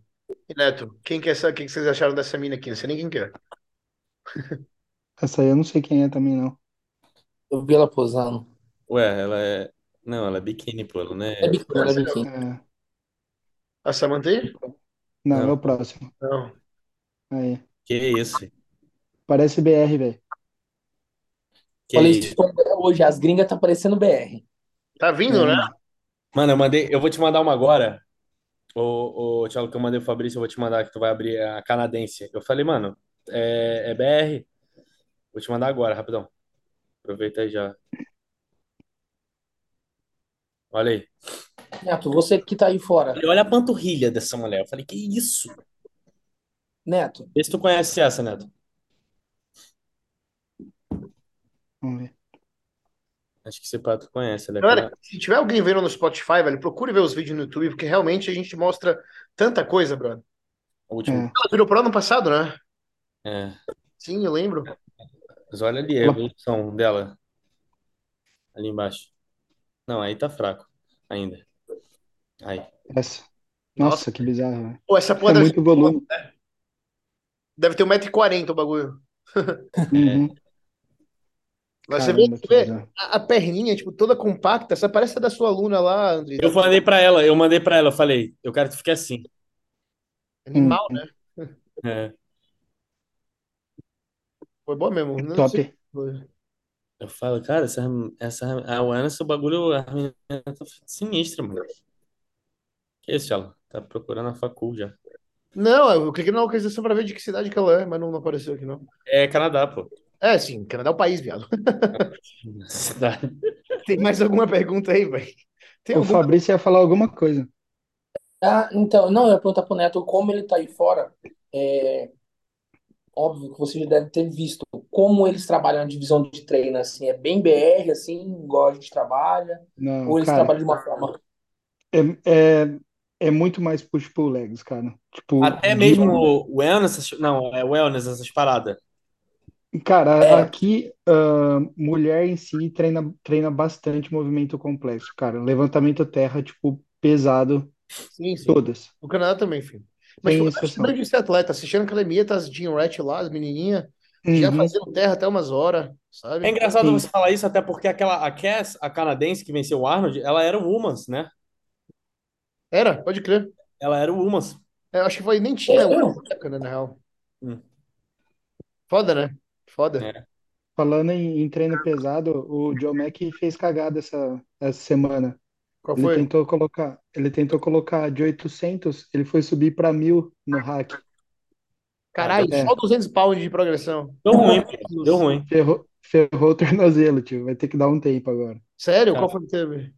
Neto, quem que é essa, quem que vocês acharam dessa mina aqui? Não sei nem quem que é. Essa aí eu não sei quem é também, não. Eu vi ela posando. Ué, ela é. Não, ela é biquíni, pô. Ela não É é. biquíni, ela é biquíni. É, A Samantha aí? não, Não. é o próximo. Não. Aí. Que isso? Parece BR, velho. Que Falei isso. isso hoje, as gringas tá parecendo BR. Tá vindo, né? Mano, eu mandei. Eu vou te mandar uma agora. O, o Thiago, que eu mandei pro Fabrício, eu vou te mandar que tu vai abrir a canadense. Eu falei, mano, é, é BR. Vou te mandar agora, rapidão. Aproveita aí já. Olha aí. Neto, você que tá aí fora. Olha a panturrilha dessa mulher. Eu falei, que isso? Neto, Vê se tu conhece essa, Neto. Vamos ver. Acho que esse prato tu conhece. Ela é Galera, se tiver alguém vendo no Spotify, velho, procure ver os vídeos no YouTube, porque realmente a gente mostra tanta coisa, brother. o último. É. Ela virou pro ano passado, né? É. Sim, eu lembro. Mas olha ali a evolução dela. Ali embaixo. Não, aí tá fraco ainda. Aí. Essa. Nossa, que bizarro, velho. Pô, essa porra É deve, muito volume. deve ter 1,40m o bagulho. Uhum. Mas você vê, Caramba, você vê a, a perninha, tipo, toda compacta. Essa parece a da sua aluna lá, André. Eu mandei pra ela, eu mandei pra ela, eu falei, eu quero que tu fique assim. Animal, Hum. né? É. Foi boa mesmo. Não Top. sei. Eu falo, cara, essa, essa a Ana, seu bagulho, a menina tá sinistra, mano. Que isso, ela? Tá procurando a facul já. Não, eu cliquei na localização pra ver de que cidade que ela é, mas não, não apareceu aqui, não. É Canadá, pô. É, sim, Canadá é o país, viado. Tem mais alguma pergunta aí, velho? O alguma? Fabrício ia falar alguma coisa. Ah, então, não, eu ia perguntar pro Neto como ele tá aí fora. É óbvio que você já deve ter visto como eles trabalham na divisão de treino, assim, é bem BR, assim, igual a gente trabalha, Não, ou eles cara, trabalham de uma forma. é, é, é muito mais push-pull legs, cara. Tipo, Até mesmo o wellness, não, é wellness, essas paradas. Cara, É. aqui, ah, mulher em si treina, treina bastante movimento complexo, cara. Levantamento terra, tipo, pesado, Sim, sim. todas. No Canadá também, filho. Mas, Sem tipo, exceção. lembrei de ser atleta, assistindo a academia, tá as Jean Rat lá, as menininhas, já Uhum. fazendo terra até umas horas, sabe? É engraçado Sim. você falar isso, até porque aquela, a Cass, a canadense que venceu o Arnold, ela era o Women's, né? Era, pode crer. Ela era o Women's. É, Eu acho que foi, nem tinha uma época, né, na real. Hum. Foda, né? Foda. É. Falando em, em treino pesado, o Joe Mack fez cagada essa, essa semana. Qual Ele foi? tentou colocar, ele tentou colocar de 800, ele foi subir para 1000 no hack. Caralho, É. só 200 pounds de progressão. Deu ruim. Deu ruim. Ferrou, ferrou o tornozelo, tio. Vai ter que dar um tempo agora. Sério? Tá. Qual foi que teve?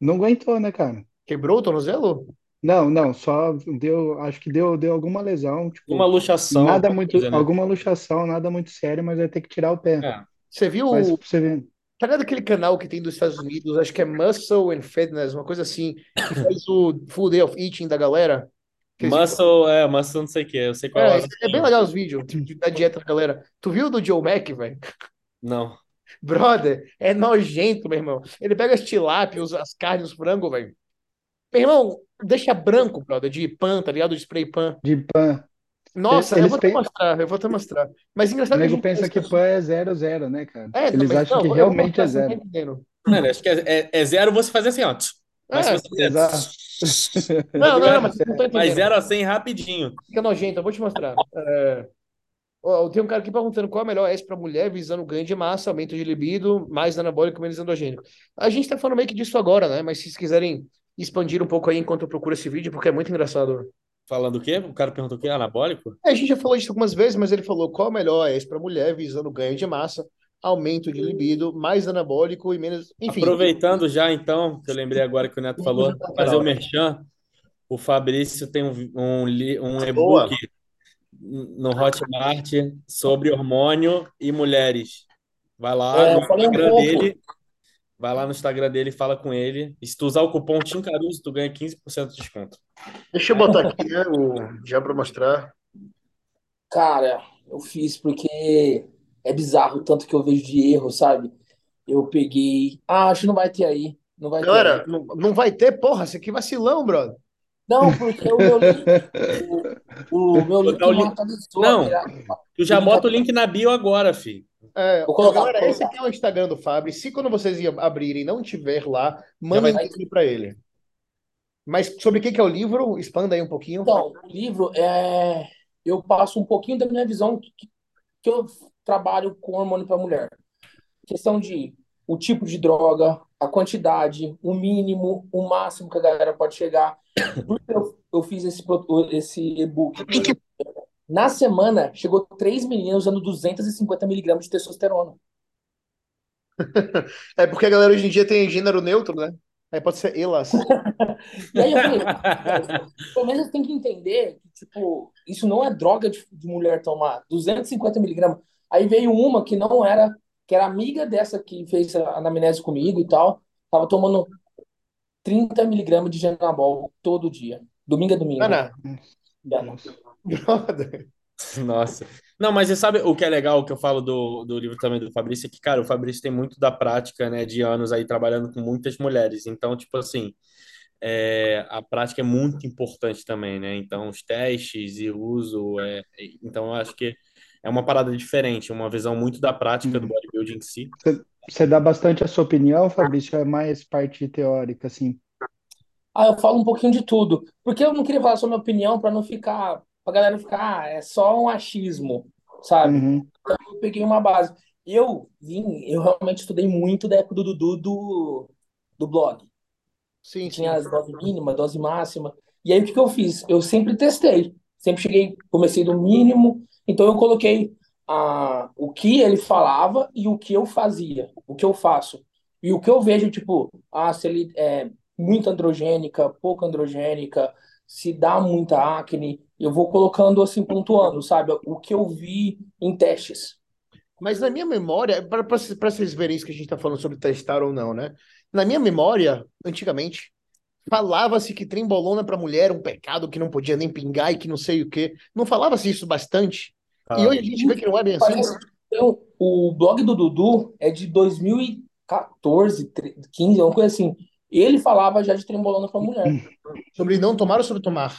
Não aguentou, né, cara? Quebrou o tornozelo? Não, não, só deu, acho que deu, deu alguma lesão, tipo, Uma luxação. nada alguma muito, coisa, né? alguma luxação, nada muito sério, mas vai ter que tirar o pé. É. Você viu, Mas pra você ver, tá ligado aquele canal que tem dos Estados Unidos, acho que é Muscle and Fitness, uma coisa assim, que faz o Full Day of Eating da galera? Que eles- Muscle, é, muscle não sei o que. Eu sei qual É, é. é bem legal os vídeos da dieta da galera. Tu viu o do Joe Mack, velho? Não. Brother, é nojento, meu irmão. Ele pega as tilápias, as carnes, os frangos, velho. Meu irmão, deixa branco, brother, de pan, tá ligado? De spray pan. de pan. Nossa, eu Eles vou até mostrar, eu vou até mostrar. Mas O engraçado que a nego pensa que pan é zero, zero, né, cara? É, Eles mas acham não, que eu realmente é zero. Mano, acho que é, é- é zero você fazer assim, ó. Mas se É, você Exato. Não, não, não, mas você não Mas entendendo. zero a 100 rapidinho. Fica nojento, eu vou te mostrar. É... Tem um cara aqui perguntando qual é a melhor S para mulher visando ganho de massa, aumento de libido, mais anabólico, menos endogênico. A gente tá falando meio que disso agora, né? Mas se vocês quiserem expandir um pouco aí enquanto eu procuro esse vídeo, porque é muito engraçado. Falando o quê? O cara perguntou o quê? Anabólico? É, A gente já falou disso algumas vezes, mas ele falou qual a melhor S para mulher visando ganho de massa, aumento de libido, mais anabólico e menos. Enfim. Aproveitando já, então, que eu lembrei agora que o Neto falou, fazer o merchan. O Fabrício tem um, um, um e-book no Hotmart sobre hormônio e mulheres. Vai lá É, no um Instagram pouco. dele. Vai lá no Instagram dele e fala com ele. E se tu usar o cupom Tim Caruso, tu ganha 15% de desconto. Deixa eu botar aqui, né? O... Já para mostrar. Cara, eu fiz porque é bizarro o tanto que eu vejo de erro, sabe? Eu peguei. Ah, acho que não vai ter aí. Não vai ter Galera, aí. não, não vai ter, porra, isso aqui é vacilão, brother. Não, porque o meu link. O, o meu link o não link- atualizou. Não. aquele- Tu já bota o link na bio agora, fi. É, Vou colocar, galera, esse aqui é o Instagram do Fábio. Se quando vocês abrirem não tiver lá, vai mandem um para ele. Mas sobre o que é o livro? Expanda aí um pouquinho. Então, o livro é. Eu passo um pouquinho da minha visão que, que eu trabalho com hormônio para mulher. Questão de o tipo de droga, a quantidade, o mínimo, o máximo que a galera pode chegar. Por que eu, eu fiz esse, esse e-book? Na semana, chegou três meninas usando 250 miligramas de testosterona. É porque a galera hoje em dia tem gênero neutro, né? Aí pode ser elas. E aí eu falei, pelo menos tem que entender que, tipo, isso não é droga de, de mulher tomar. 250 miligramas. Aí veio uma que não era, que era amiga dessa que fez a anamnese comigo e tal, tava tomando 30 miligramas de Genabol todo dia. Domingo a domingo. Ana, Nossa. Brother. Nossa. Não, mas você sabe o que é legal, o que eu falo do, do livro também do Fabrício, é que, cara, o Fabrício tem muito da prática, né, de anos aí trabalhando com muitas mulheres. Então, tipo assim, é, a prática é muito importante também, né? Então, os testes e o uso, é, então eu acho que é uma parada diferente, uma visão muito da prática do bodybuilding em si. Você, você dá bastante a sua opinião, Fabrício, é mais parte teórica, assim. Ah, eu falo um pouquinho de tudo. Porque eu não queria falar só minha opinião para não ficar, pra galera ficar, ah, é só um achismo, sabe? Uhum. eu peguei uma base. Eu vim, eu realmente estudei muito da época do Dudu do, do blog. Sim, sim. Tinha as dose mínima, dose máxima. E aí o que que eu fiz? Eu sempre testei. Sempre cheguei, comecei do mínimo. Então eu coloquei ah, o que ele falava e o que eu fazia, o que eu faço. E o que eu vejo, tipo, ah, se ele é muito androgênica, pouco androgênica, se dá muita acne, eu vou colocando assim, pontuando, sabe? O que eu vi em testes. Mas na minha memória, para vocês verem isso que a gente está falando sobre testar ou não, né? Na minha memória, antigamente, falava-se que trembolona para mulher era um pecado que não podia nem pingar e que não sei o quê. Não falava-se isso bastante? E hoje a gente vê que não é bem assim. Então, o blog do Dudu é de 2014, 15, uma coisa assim. Ele falava já de trembolona para mulher, Sobre não tomar ou sobre tomar?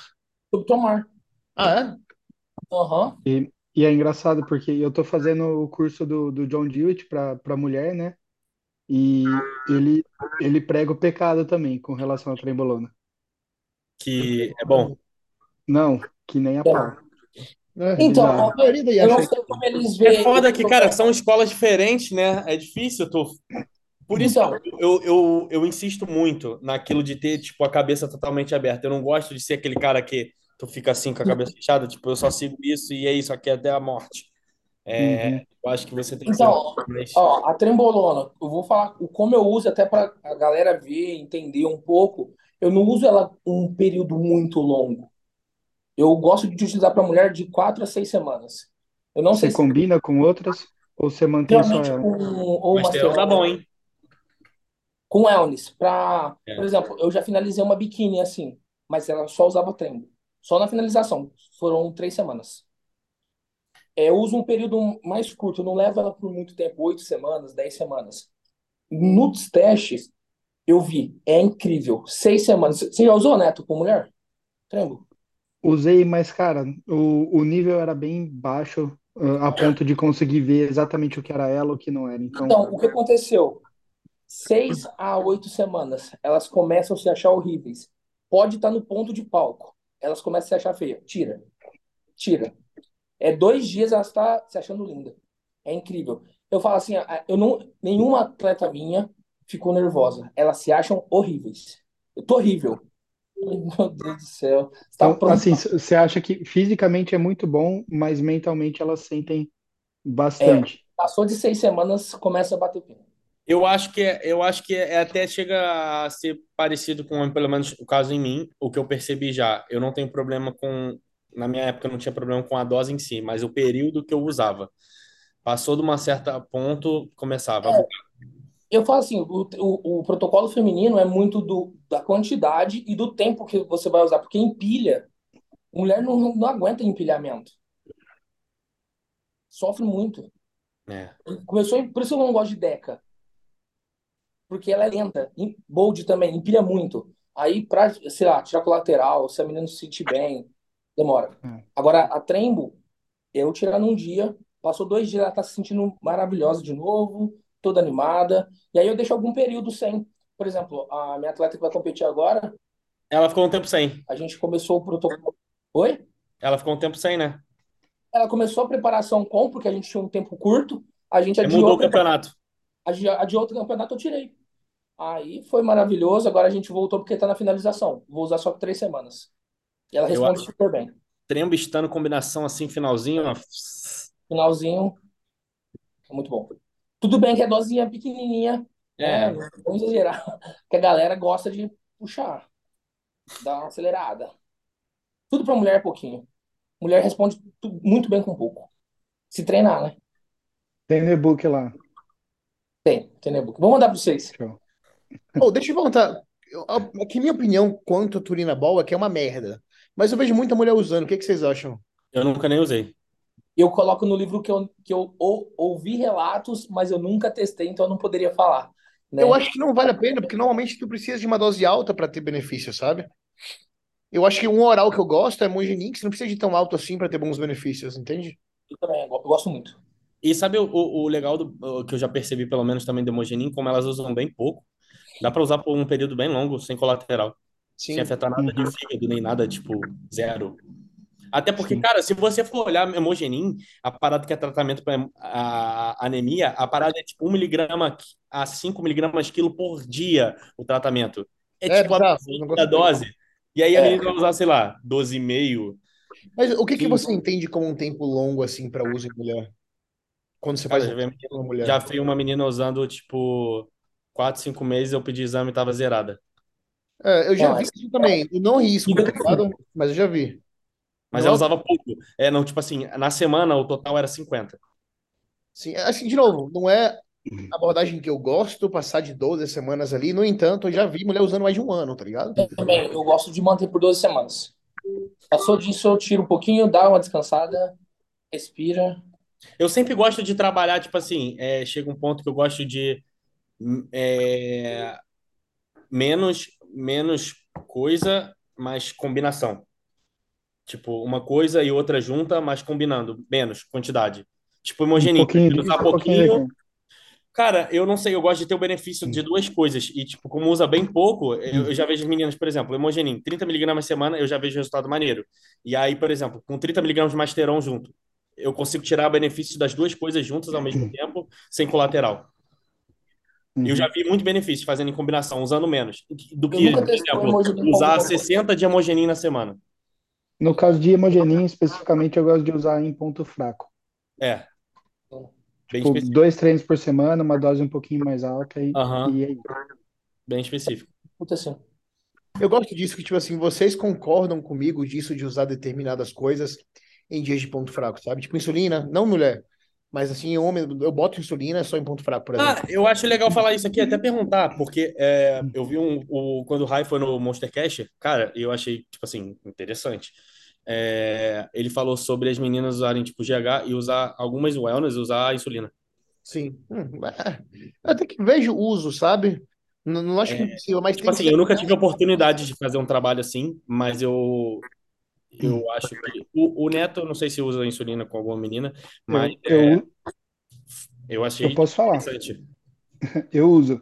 sobre tomar. Ah, é? Aham. E, e é engraçado porque eu tô fazendo o curso do, do John Dewitt para para mulher, né? E ele, ele prega o pecado também com relação à trembolona. Que é bom. Não, que nem a pau. É. Então, Bizarro. A maioria eu não sei como eles veem. É foda que, cara, são escolas diferentes, né? É difícil, tu. Por isso Então. eu, eu, eu insisto muito naquilo de ter, tipo, a cabeça totalmente aberta. Eu não gosto de ser aquele cara que tu fica assim com a cabeça fechada, tipo, eu só sigo isso e é isso aqui até a morte. É, Uhum. eu acho que você tem que Então, ser. Ó, a trembolona, eu vou falar o como eu uso até para a galera ver, entender um pouco. Eu não uso ela um período muito longo. Eu gosto de utilizar para mulher de quatro a seis semanas. Eu não Você sei se combina com outras ou você mantém só realmente ela? com ou Mas uma tá bom, hein? Com wellness, pra, É. por exemplo, eu já finalizei uma biquíni assim, mas ela só usava trembo. Só na finalização. Foram três semanas. É, eu uso um período mais curto, eu não levo ela por muito tempo, oito semanas, dez semanas. Nos testes, eu vi, é incrível. Seis semanas. Você já usou, Neto, com mulher? Trembo? Usei, mas, cara, o, o nível era bem baixo, ah, a ponto de conseguir ver exatamente o que era ela ou o que não era. Então, Então, o que aconteceu? Seis a oito semanas, elas começam a se achar horríveis. Pode estar no ponto de palco. Elas começam a se achar feia. Tira. Tira. É dois dias ela está se achando linda. É incrível. Eu falo assim, eu não, nenhuma atleta minha ficou nervosa. Elas se acham horríveis. Eu tô horrível. Meu Deus do céu. Você tá então, pronto? assim, você acha que fisicamente é muito bom, mas mentalmente elas sentem bastante. Passou de seis semanas, começa a bater pino. Eu acho que é, eu acho que é, até chega a ser parecido com, pelo menos o caso em mim, o que eu percebi já. Eu não tenho problema com, na minha época eu não tinha problema com a dose em si, mas o período que eu usava. Passou de uma certa ponto, começava a bugar. Eu falo assim, o, o, o protocolo feminino é muito do, da quantidade e do tempo que você vai usar, porque empilha. Mulher não, não, não aguenta empilhamento. Sofre muito. É. Começou, por isso eu não gosto de Deca. Porque ela é lenta. E Bold também, empilha muito. Aí, pra, sei lá, tirar colateral, se a menina não se sentir bem, demora. É. Agora, a Trembo, eu tirar num dia, Passou dois dias, ela tá se sentindo maravilhosa de novo, toda animada. E aí eu deixo algum período sem. Por exemplo, a minha atleta que vai competir agora, Ela ficou um tempo sem. a gente começou o protocolo. Oi? Ela ficou um tempo sem, né? Ela começou a preparação com, porque a gente tinha um tempo curto, a gente adiou, mudou o campeonato. adi- adiou outro campeonato, eu tirei. Aí foi maravilhoso, agora a gente voltou porque tá na finalização. Vou usar só por três semanas. E ela Eu responde acho. super bem. Trembo estando combinação assim, finalzinho, ó. Finalzinho, é muito bom. Tudo bem que é dosinha pequenininha, né? É. Não vamos exagerar, que a galera gosta de puxar, dar uma acelerada. Tudo pra mulher é pouquinho. Mulher responde muito bem com pouco. Se treinar, né? Tem no e-book lá. Tem, tem e-book. Vou mandar pra vocês. Show. Oh, deixa eu perguntar. Aqui, minha opinião quanto a Turina Ball é que é uma merda. Mas eu vejo muita mulher usando. O que que vocês acham? Eu nunca nem usei. Eu coloco no livro que eu, que eu ou- ouvi relatos, mas eu nunca testei, então eu não poderia falar, né? Eu acho que não vale a pena, porque normalmente tu precisa de uma dose alta para ter benefício, sabe? Eu acho que um oral que eu gosto é Mongenin, que você não precisa de tão alto assim para ter bons benefícios, entende? Eu também, eu go- eu gosto muito. E sabe o, o o legal do o que eu já percebi, pelo menos também do Hemogenin, como elas usam bem pouco. Dá pra usar por um período bem longo, sem colateral. Sim. Sem afetar nada de Uhum. fígado, nem nada, tipo, zero. Até porque, Sim. cara, se você for olhar Hemogenin, a parada que é tratamento para a anemia, a parada é tipo 1 miligrama a 5 miligramas quilo por dia o tratamento. É, É tipo a dose. E aí a É. menina vai usar, sei lá, 12,5. Mas o que que você entende como um tempo longo assim para uso em mulher? Quando você Cara, faz já um numa mulher? já vi uma menina usando, tipo, 4, 5 meses, eu pedi exame e tava zerada. É, eu já vi isso também. Eu não risco, tá ligado? Mas eu já vi. Mas Não, ela usava pouco. É, não, tipo assim, na semana o total era 50. Sim, assim, de novo, não é a abordagem que eu gosto, passar de 12 semanas ali. No entanto, eu já vi mulher usando mais de um ano, tá ligado? Também, eu gosto de manter por 12 semanas. Passou disso, eu tiro um pouquinho, dá uma descansada, respira. Eu sempre gosto de trabalhar, tipo assim, é, chega um ponto que eu gosto de é, menos, menos coisa, mais combinação. Tipo, uma coisa e outra junta, mas combinando, menos quantidade. Tipo, Um homogeneidade. pouquinho Usar um pouquinho pouquinho. Cara, eu não sei, eu gosto de ter o benefício de duas coisas. E, tipo, como usa bem pouco, eu, eu já vejo as meninas, por exemplo, Hemogenin, 30 miligramas semana, eu já vejo resultado maneiro. E aí, por exemplo, com 30 miligramas de Masteron junto, eu consigo tirar benefício das duas coisas juntas ao mesmo tempo, sem colateral. Eu já Uhum. vi muito benefício fazendo em combinação, usando menos. Do Eu que, exemplo, usar como- 60 de Hemogenin na semana. No caso de hemogenin, especificamente, eu gosto de usar em ponto fraco. É. Tipo, dois treinos por semana, uma dose um pouquinho mais alta e, Aham. e é isso. Bem específico. Assim. Eu gosto disso que, tipo assim, vocês concordam comigo disso de usar determinadas coisas em dias de ponto fraco, sabe? Tipo, insulina, não mulher. Mas assim, homem, eu boto insulina só em ponto fraco, por exemplo. Ah, eu acho legal falar isso aqui, até perguntar, porque é, eu vi um, o, quando o Rai foi no Monster Cash, cara, eu achei, tipo assim, interessante. É, ele falou sobre as meninas usarem, tipo, GH e usar algumas wellness, usar a insulina. Sim. Hum, é. Até que vejo uso, sabe? Não, não acho que impossível, mas Tipo assim, que eu nunca tive a oportunidade de fazer um trabalho assim, mas eu, eu acho que. O, o Neto, eu não sei se usa insulina com alguma menina, mas Eu, é, eu, eu achei eu posso falar, interessante. eu uso.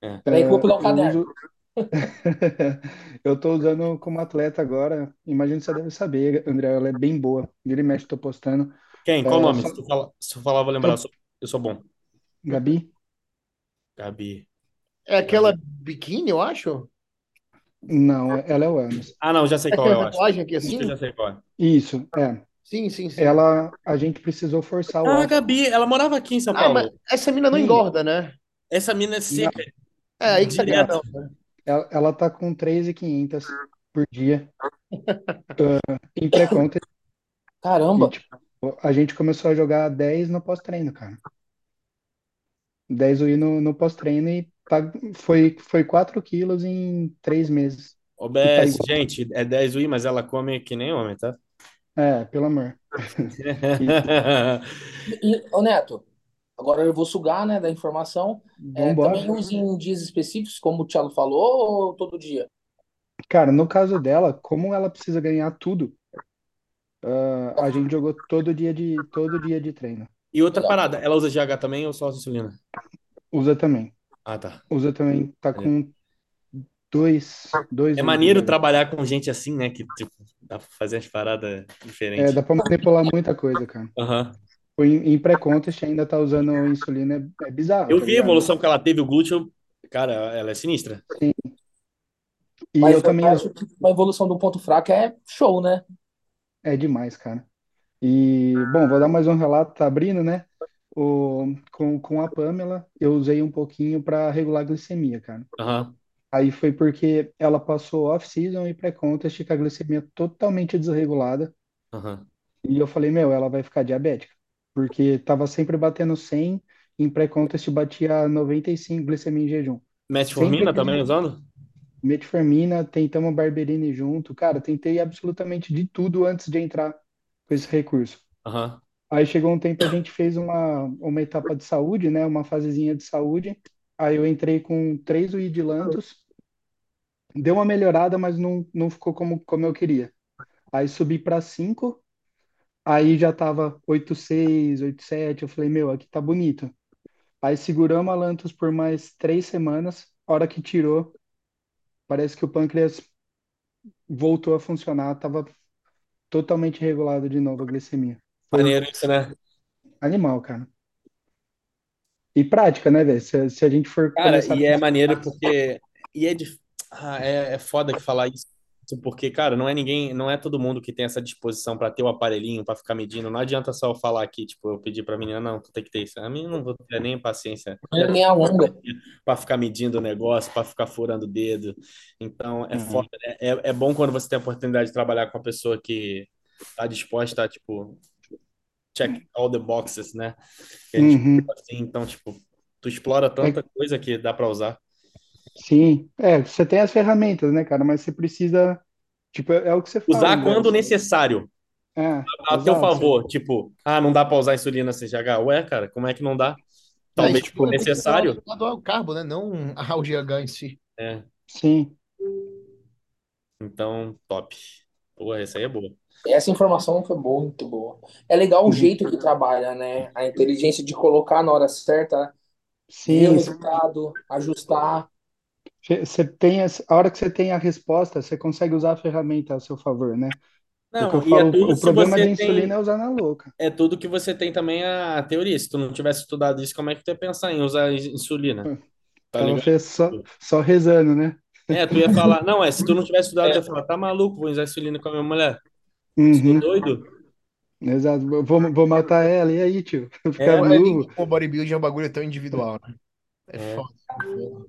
É. Peraí que eu vou É, eu caderno. uso. Eu tô usando como atleta agora. Imagino que você deve saber, André. Ela é bem boa. Vira e mexe, tô postando. Quem? Qual o É, nome? só- Se tu falar, se tu falar, eu vou lembrar. Eu sou, eu sou bom. Gabi? Gabi. É aquela biquíni, eu acho. Não, ela é wellness. Ah, não, já sei É qual é, a eu acho. tatuagem aqui assim? já sei qual é. Isso, é. Sim, sim, sim. Ela, a gente precisou forçar o Ah, a. Gabi, ela morava aqui em São Ah, mas Paulo. essa mina não Sim. engorda, né? Essa mina é seca. É, aí que tá Direto. questão, né? Ela, ela tá com 3.500 por dia ah, em pré-conta. E, Caramba. tipo, a gente começou a jogar 10 no pós-treino, cara. 10 UI no, no pós-treino e tá- foi, foi 4 quilos em 3 meses. OBS, igual. gente, é 10 UI, mas ela come que nem homem, tá? É, pelo amor. E, ô Neto, agora eu vou sugar, né, da informação. É, também usa em dias específicos, como o Thiago falou, ou todo dia? Cara, no caso dela, como ela precisa ganhar tudo, ah, a gente jogou todo dia de, todo dia de treino. E outra Legal. parada, ela usa GH também ou só insulina? Usa também. Ah, tá. Usa também. Tá com dois, dois É maneiro de- trabalhar com gente assim, né? Que tipo, dá pra fazer as paradas É, diferentes. dá pra manipular muita coisa, cara. Aham. O Em, em pré-contest ainda tá usando insulina, é, é bizarro, Eu tá vi a evolução que ela teve, o glúteo. Cara, ela é sinistra. E Mas eu também acho que uma evolução do ponto fraco é show, né? É demais, cara. E, bom, vou dar mais um relato, tá abrindo, né? O, com, com a Pamela, eu usei um pouquinho para regular a glicemia, cara. Aham. Aí foi porque ela passou off-season e pré-contest com a glicemia totalmente desregulada. Aham. E eu falei, meu, ela vai ficar diabética. Porque tava sempre batendo 100, em pré-contest batia 95 glicemia em jejum. Metformina também usando? Metformina, tentamos Barberine junto. Cara, tentei absolutamente de tudo antes de entrar com esse recurso. Aham. Aí chegou um tempo a gente fez uma, uma etapa de saúde, né? Uma fasezinha de saúde. Aí eu entrei com três Lantus. Deu uma melhorada, mas não, não ficou como, como eu queria. Aí subi para 5. Aí já tava 8,6, 8,7. Eu falei, meu, aqui tá bonito. Aí seguramos a Lantus por mais três semanas. A hora que tirou, parece que o pâncreas voltou a funcionar. Tava totalmente regulado de novo a glicemia. Maneiro isso, né? Animal, cara. E prática, né, velho? Se, se a gente for Cara, começar a e é pensar- maneiro porque. E é, dif- ah, é, é foda que falar isso, porque, cara, não é ninguém, não é todo mundo que tem essa disposição pra ter o aparelhinho, pra ficar medindo. Não adianta só eu falar aqui, tipo, eu pedir pra menina, não, tu tem que ter isso. A mim não vou ter nem paciência Não é nem a longa. pra ficar medindo o negócio, pra ficar furando o dedo. Então, é Uhum. foda. É, é, é bom quando você tem a oportunidade de trabalhar com uma pessoa que tá disposta a, tipo, check all the boxes, né? Que a gente Uhum. assim, então, tipo, tu explora tanta coisa que dá pra usar. Sim, é, você tem as ferramentas, né, cara? Mas você precisa, tipo, é, é o que você fala, Usar né? quando necessário, É, a teu exato. favor. Tipo, ah, não dá pra usar insulina CGH. Ué, cara, como é que não dá? Talvez É, ser necessário. relacionado ao carbo, né? Não ao GH em si. É, Sim, então, top. Porra, essa aí é boa. Essa informação foi muito boa. É legal o Uhum. jeito que trabalha, né? A inteligência de colocar na hora certa, ver o sim. resultado, ajustar. Você tem as- a hora que você tem a resposta, você consegue usar a ferramenta a seu favor, né? O Não, eu e é falo, tudo o problema da insulina tem. é usar na louca. É tudo que você tem também a teoria. Se tu não tivesse estudado isso, como é que tu ia pensar em usar insulina? Tá ligado? fez só, só rezando, né? É, tu ia falar, não, é, se tu não tivesse estudado, tu ia falar, tá maluco, vou usar insulina com a minha mulher. Sou Uhum, doido? exato. Vou, vou matar ela, e aí, tio? Ficar É, É, viúvo? o bodybuilding é um bagulho tão individual, né? É É. foda. é foda.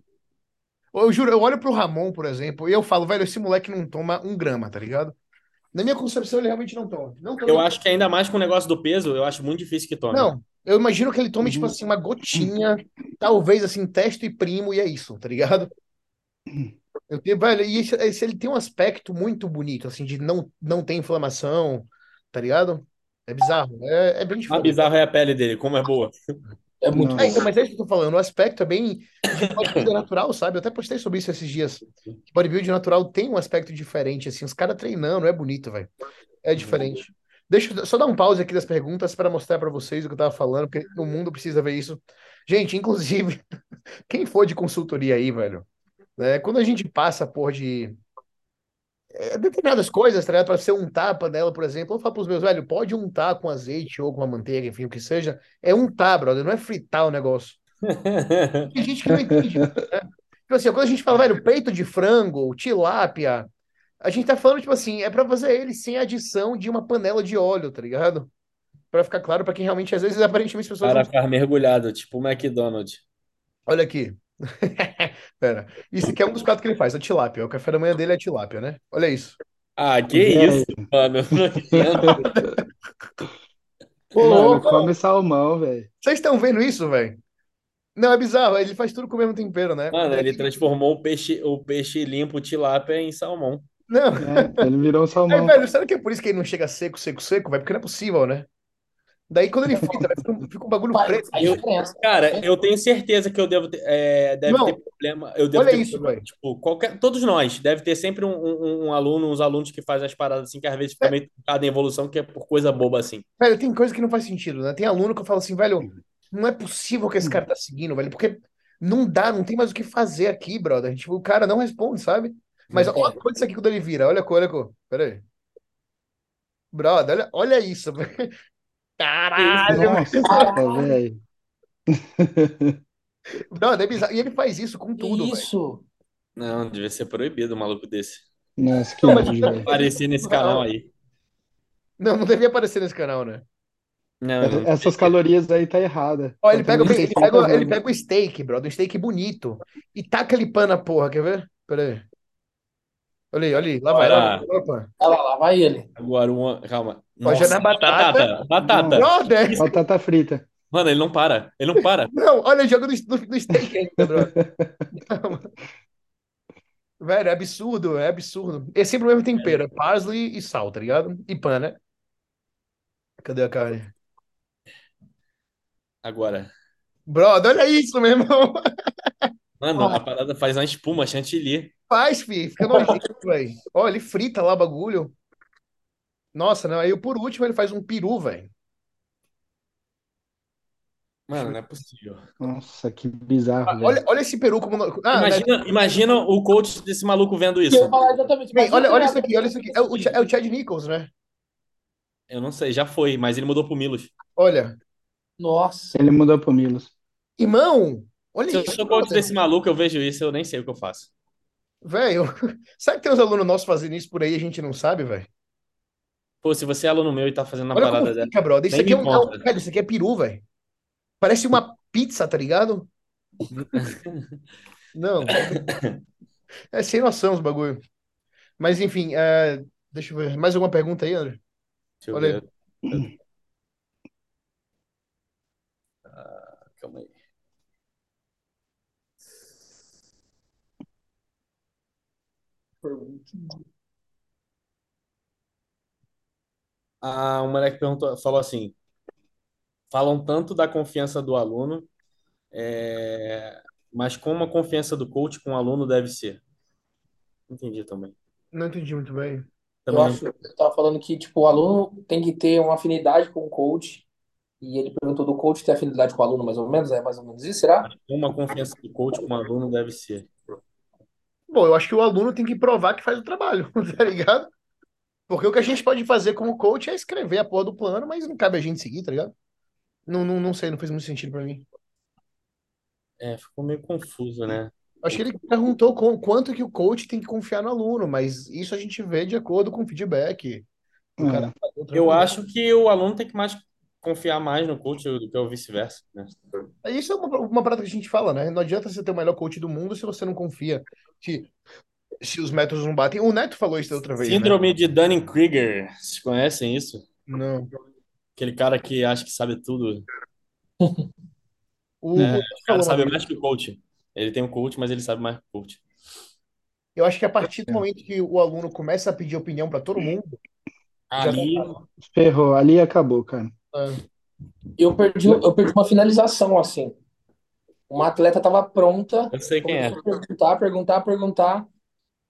Eu juro, eu olho pro Ramon, por exemplo, e eu falo, velho, esse moleque não toma um grama, tá ligado? Na minha concepção, ele realmente não toma. Não toma. Eu acho que ainda mais com o negócio do peso, eu acho muito difícil que tome. Não, eu imagino que ele tome, Uhum. tipo assim, uma gotinha, talvez assim, testo e primo, e é isso, tá ligado? Eu tenho, velho, e esse, esse- ele tem um aspecto muito bonito, assim, de não, não ter inflamação, tá ligado? É bizarro, é, é bem Ah, diferente. bizarro é a pele dele, como é boa. É muito. É, então, mas é isso que eu tô falando, o aspecto é bem de natural, sabe? Eu até postei sobre isso esses dias. Bodybuilding natural tem um aspecto diferente, assim, os caras treinando, é bonito, velho. É diferente. Deixa eu só dar um pause aqui das perguntas para mostrar para vocês o que eu tava falando, porque o mundo precisa ver isso. Gente, inclusive, quem for de consultoria aí, velho, né, quando a gente passa por de é, determinadas coisas, tá? Para ser untar a panela, por exemplo, eu falo pros meus, velho, pode untar com azeite ou com a manteiga, enfim, o que seja. É untar, brother, não é fritar o negócio. Tem gente que não entende, né? Tipo assim, quando a gente fala, velho, peito de frango, tilápia, a gente tá falando, tipo assim, é pra fazer ele sem adição de uma panela de óleo, tá ligado? Pra ficar claro pra quem realmente, às vezes, aparentemente, as pessoas não... faz mergulhado, tipo o McDonald's. Olha aqui. Pera. Isso aqui é um dos quatro que ele faz, a tilápia. O café da manhã dele é tilápia, né? Olha isso. Ah, que Velho. isso, mano. Não adianta. Ô, Mano, come salmão, velho. Vocês estão vendo isso, velho? Não, é bizarro. Ele faz tudo com o mesmo tempero, né? Mano, ele transformou o peixe, o peixe limpo, o tilápia, em salmão. Não. É, ele virou um Aí, salmão. velho, será que é por isso que ele não chega seco, seco, seco, velho? Porque não é possível, né? Daí quando ele frita, fica, um- fica um bagulho Faz preto. Eu- diferença. Cara, eu tenho certeza que eu devo ter, é, deve Não, ter problema. Eu devo olha ter isso, problema, velho. tipo, qualquer, todos nós, deve ter sempre um, um- um aluno, uns alunos que fazem as paradas assim, que às vezes fica meio truncado em evolução, que é por coisa boba assim. Velho, tem coisa que não faz sentido, né? Tem aluno que eu falo assim, velho, não é possível que esse cara tá seguindo, velho, porque não dá, não tem mais o que fazer aqui, brother. Tipo, o cara não responde, sabe? Mas É. olha, olha isso aqui quando ele vira, olha a cor, olha a cor. Pera aí. Brother, olha, olha isso, velho. Caralho, Nossa, velho. brother, é bizarro. E ele faz isso com tudo, isso? Não, devia ser proibido um maluco desse. Nossa, que Não, mas- velho. Aparecer nesse canal aí. Não, não devia aparecer nesse canal, né? Não, não. Essas calorias aí tá errada. Ó, ele Tá pega, ele, 60 pega, ele pega o steak, brother, um steak bonito, e taca ele pã na porra, quer ver? Pera aí. Olha aí, olha aí, lá vai, lá vai, lá lá, lá vai ele. Agora uma. Calma. Já na batata. Batata. Batata. Brother! Batata frita. Mano, ele não para. Ele não para. Não, olha, ele joga no, no, no steak ainda, brother. Calma. Velho, é absurdo, é absurdo. É sempre o mesmo tempero, é parsley e sal, tá ligado? E pã, né? Cadê a carne? Agora. Brother, olha isso, meu irmão. Mano, a parada faz uma espuma chantilly. Faz, fi, fica nojento, velho. Ó, ele frita lá o bagulho. Nossa, não. Aí por último ele faz um peru, velho. Mano, não é possível. Nossa, que bizarro, Ah. Olha, olha esse peru como. Ah, né? Imagina, imagina o coach desse maluco vendo isso. falar exatamente. Bem, olha, olha isso aqui, olha isso aqui. É o, é o Chad Nichols, né? Eu não sei, já foi, mas ele mudou pro Milos. Olha. Nossa. Ele mudou pro Milos. Irmão, olha Se eu sou coach desse maluco, eu vejo isso, eu nem sei o que eu faço. Velho, sabe que tem uns alunos nossos fazendo isso por aí e a gente não sabe, velho? Pô, se você é aluno meu e tá fazendo uma Olha parada dessa. fica, brother. Isso aqui é um, conta. velho, isso aqui é peru, velho. Parece uma pizza, tá ligado? Não. É sem noção os bagulho. Mas enfim, é, deixa eu ver. Mais alguma pergunta aí, André? Deixa eu Olha ver. Ah, Ah, um moleque perguntou, falou assim: falam tanto da confiança do aluno, é, mas como a confiança do coach com o aluno deve ser? Entendi também. Não entendi muito bem. Eu Também acho, eu tava falando que, tipo, o aluno tem que ter uma afinidade com o coach. E ele perguntou do coach ter afinidade com o aluno, mais ou menos? É mais ou menos isso, será? como a confiança do coach com o aluno deve ser. Bom, eu acho que o aluno tem que provar que faz o trabalho, tá ligado? Porque o que a gente pode fazer como coach é escrever a porra do plano, mas não cabe a gente seguir, tá ligado? Não, não, não sei, não fez muito sentido pra mim. É, ficou meio confuso, né? Acho que ele perguntou com, quanto que o coach tem que confiar no aluno, mas isso a gente vê de acordo com o feedback. o Eu trampo acho que o aluno tem que mais confiar mais no coach do que o vice-versa, né? Isso é uma, uma parada que a gente fala, né? Não adianta você ter o melhor coach do mundo se você não confia. Se, se os métodos não batem. O Neto falou isso da outra vez, né? Síndrome de Dunning-Kruger. Vocês conhecem isso? Não. Aquele cara que acha que sabe tudo, O, né? Neto O cara sabe mais que o coach. Ele tem um coach, mas ele sabe mais que o coach. Eu acho que a partir do momento que o aluno começa a pedir opinião para todo mundo, já Ali, Ferrou, ali acabou, cara. Tá- Eu perdi, eu perdi uma finalização, assim. Uma atleta tava pronta, eu sei quem é. perguntar, perguntar, perguntar,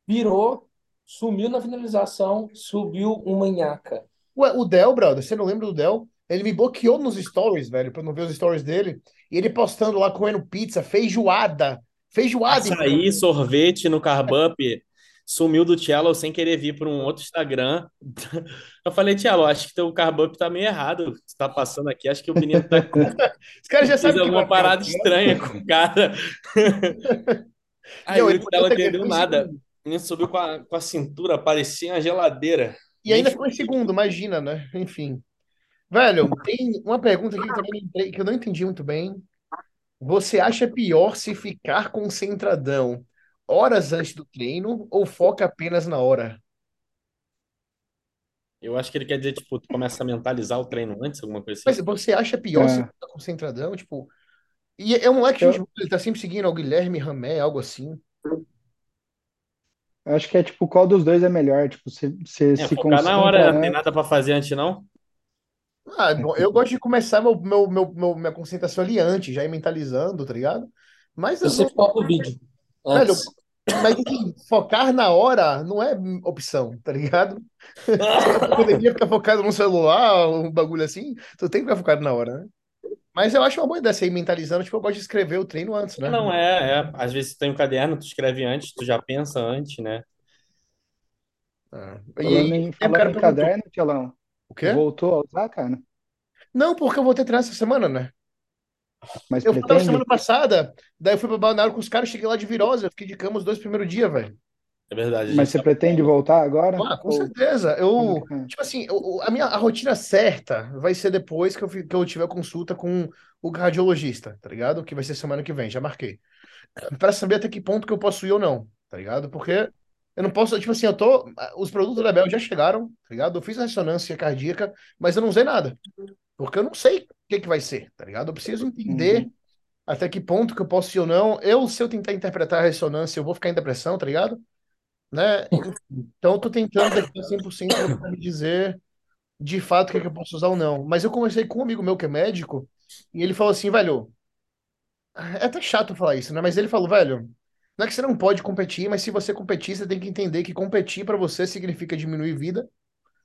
virou, sumiu na finalização, subiu uma nhaca. Ué, o Del, brother, você não lembra do Del? Ele me bloqueou nos stories, velho, pra eu não ver os stories dele. E ele postando lá comendo pizza, feijoada. Feijoada. Açaí, sorvete no Carbup, sumiu do Cello sem querer vir para um outro Instagram. Eu falei, Cello, acho que teu Carbup tá meio errado. Você tá passando aqui, acho que o menino tá Os caras já sabem alguma parada estranha com o cara. Aí Não, ele podia não entendeu nada. segundo. O menino subiu com a, com a cintura, parecia uma geladeira. E ainda ficou em segundo, imagina, né? Enfim. Velho, tem uma pergunta aqui que, eu entrei- que eu não entendi muito bem. Você acha pior se ficar concentradão horas antes do treino ou foca apenas na hora? Eu acho que ele quer dizer, tipo, tu começa a mentalizar o treino antes, alguma coisa Mas assim. você acha pior se É. ficar concentradão? Tipo, e é um moleque que a Eu- gente, ele tá sempre seguindo o Guilherme Ramé, algo assim. Eu acho que é tipo, qual dos dois é melhor? Tipo, você, você É, se focar na concentra hora, não tem antes. nada pra fazer antes, não? Ah, bom, eu gosto de começar meu, meu, meu, meu- minha concentração ali antes, já ir mentalizando, tá ligado? Mas eu Você não, foca o vídeo antes. mas focar na hora não é opção, tá ligado? Academia ficar focado no celular, um bagulho assim, tu tem que ficar focado na hora, né? Mas eu acho uma boa ideia você ir mentalizando, tipo, eu gosto de escrever o treino antes, né? Não, é, é. Às vezes tu tem um caderno, tu escreve antes, tu já pensa antes, né? Ah, Falando E, em, e falando cara em caderno, Tielão, o quê? voltou a usar, cara? Não, porque eu vou ter treino essa semana, né? Mas Eu fui lá na semana pretende? passada, daí eu fui pra Balneário com os caras, cheguei lá de virose, eu fiquei de cama os dois primeiros dias, velho. É verdade, a Mas você tá pretende voltar agora? Ah, com Ou certeza. Eu, é? tipo assim, eu- a minha a rotina certa vai ser depois que eu, que eu tiver consulta com o cardiologista, tá ligado? Que vai ser semana que vem, já marquei. Pra saber até que ponto que eu posso ir ou não, tá ligado? Porque eu não posso, tipo assim, eu tô. Os produtos da Bel já chegaram, tá ligado? Eu fiz a ressonância cardíaca, mas eu não usei nada. Porque eu não sei o que que vai ser, tá ligado? Eu preciso entender Uhum. até que ponto que eu posso ir ou não. Eu, se eu tentar interpretar a ressonância, eu vou ficar em depressão, tá ligado? Né? Então, eu tô tentando daqui a 100% pra me dizer de fato o que, que eu posso usar ou não. Mas eu conversei com um amigo meu que é médico, e ele falou assim, velho, é até chato falar isso, né? Mas ele falou, velho, não é que você não pode competir, mas se você competir, você tem que entender que competir pra você significa diminuir vida,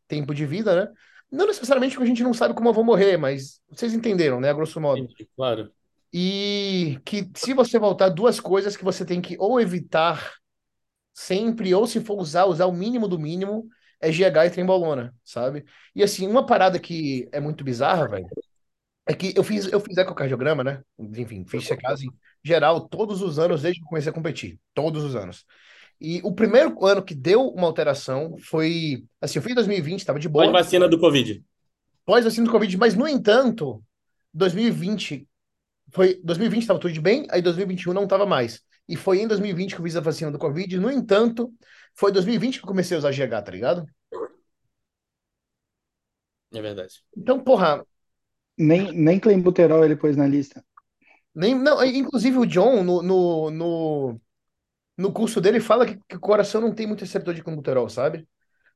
tempo de vida, né? Não necessariamente porque a gente não sabe como eu vou morrer, mas vocês entenderam, né? A grosso modo. entendi, claro. E que se você voltar, duas coisas que você tem que ou evitar sempre, ou se for usar, usar o mínimo do mínimo, é GH e trembolona, sabe? E assim, uma parada que é muito bizarra, velho, é que eu fiz, eu fiz ecocardiograma, né? Enfim, fiz checagem geral todos os anos desde que eu comecei a competir. Todos os anos. E o primeiro ano que deu uma alteração foi. Assim, eu fiz em 2020, tava de boa. Pós-vacina do Covid. Pós-vacina do Covid, mas no entanto, 2020 foi 2020 estava tudo de bem, aí 2021 não estava mais. E foi em 2020 que eu fiz a vacina do Covid. No entanto, foi 2020 que eu comecei a usar GH, tá ligado? É verdade. Então, porra, Nem, nem clenbuterol ele pôs na lista. nem não, inclusive o John no, no, no, no curso dele fala que, que o coração não tem muito receptor de clenbuterol, sabe?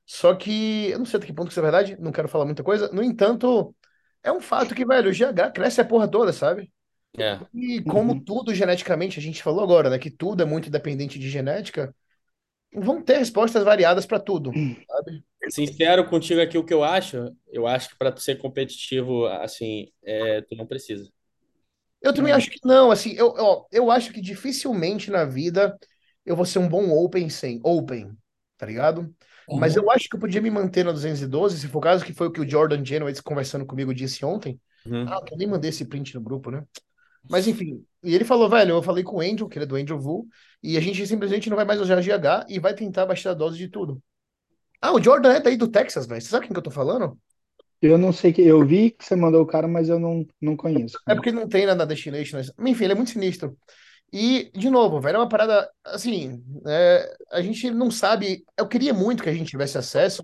Só que eu não sei até que ponto que isso é verdade, não quero falar muita coisa. No entanto, é um fato que, velho, o GH cresce a porra toda, sabe? É. E como Uhum. tudo geneticamente, a gente falou agora, né, que tudo é muito dependente de genética, vão ter respostas variadas para tudo, sabe? Sincero contigo aqui, o que eu acho, eu acho que para tu ser competitivo, assim, é, tu não precisa. Eu também É. acho que não, assim, eu, ó, eu acho que dificilmente na vida eu vou ser um bom open sem open, tá ligado? Mas Uhum. eu acho que eu podia me manter na 212, se for o caso, que foi o que o Jordan Genowitz conversando comigo disse ontem. Uhum. Ah, eu nem mandei esse print no grupo, né? Mas enfim, e ele falou, velho, eu falei com o Angel, que ele é do Angel Vu, e a gente simplesmente não vai mais usar GH e vai tentar baixar a dose de tudo. Ah, o Jordan é daí do Texas, velho. Você sabe quem que eu tô falando? Eu não sei que. Eu vi que você mandou o cara, mas eu não, não conheço. É porque não treina na Destination. Enfim, ele é muito sinistro. E, de novo, velho, é uma parada assim. é, a gente não sabe. Eu queria muito que a gente tivesse acesso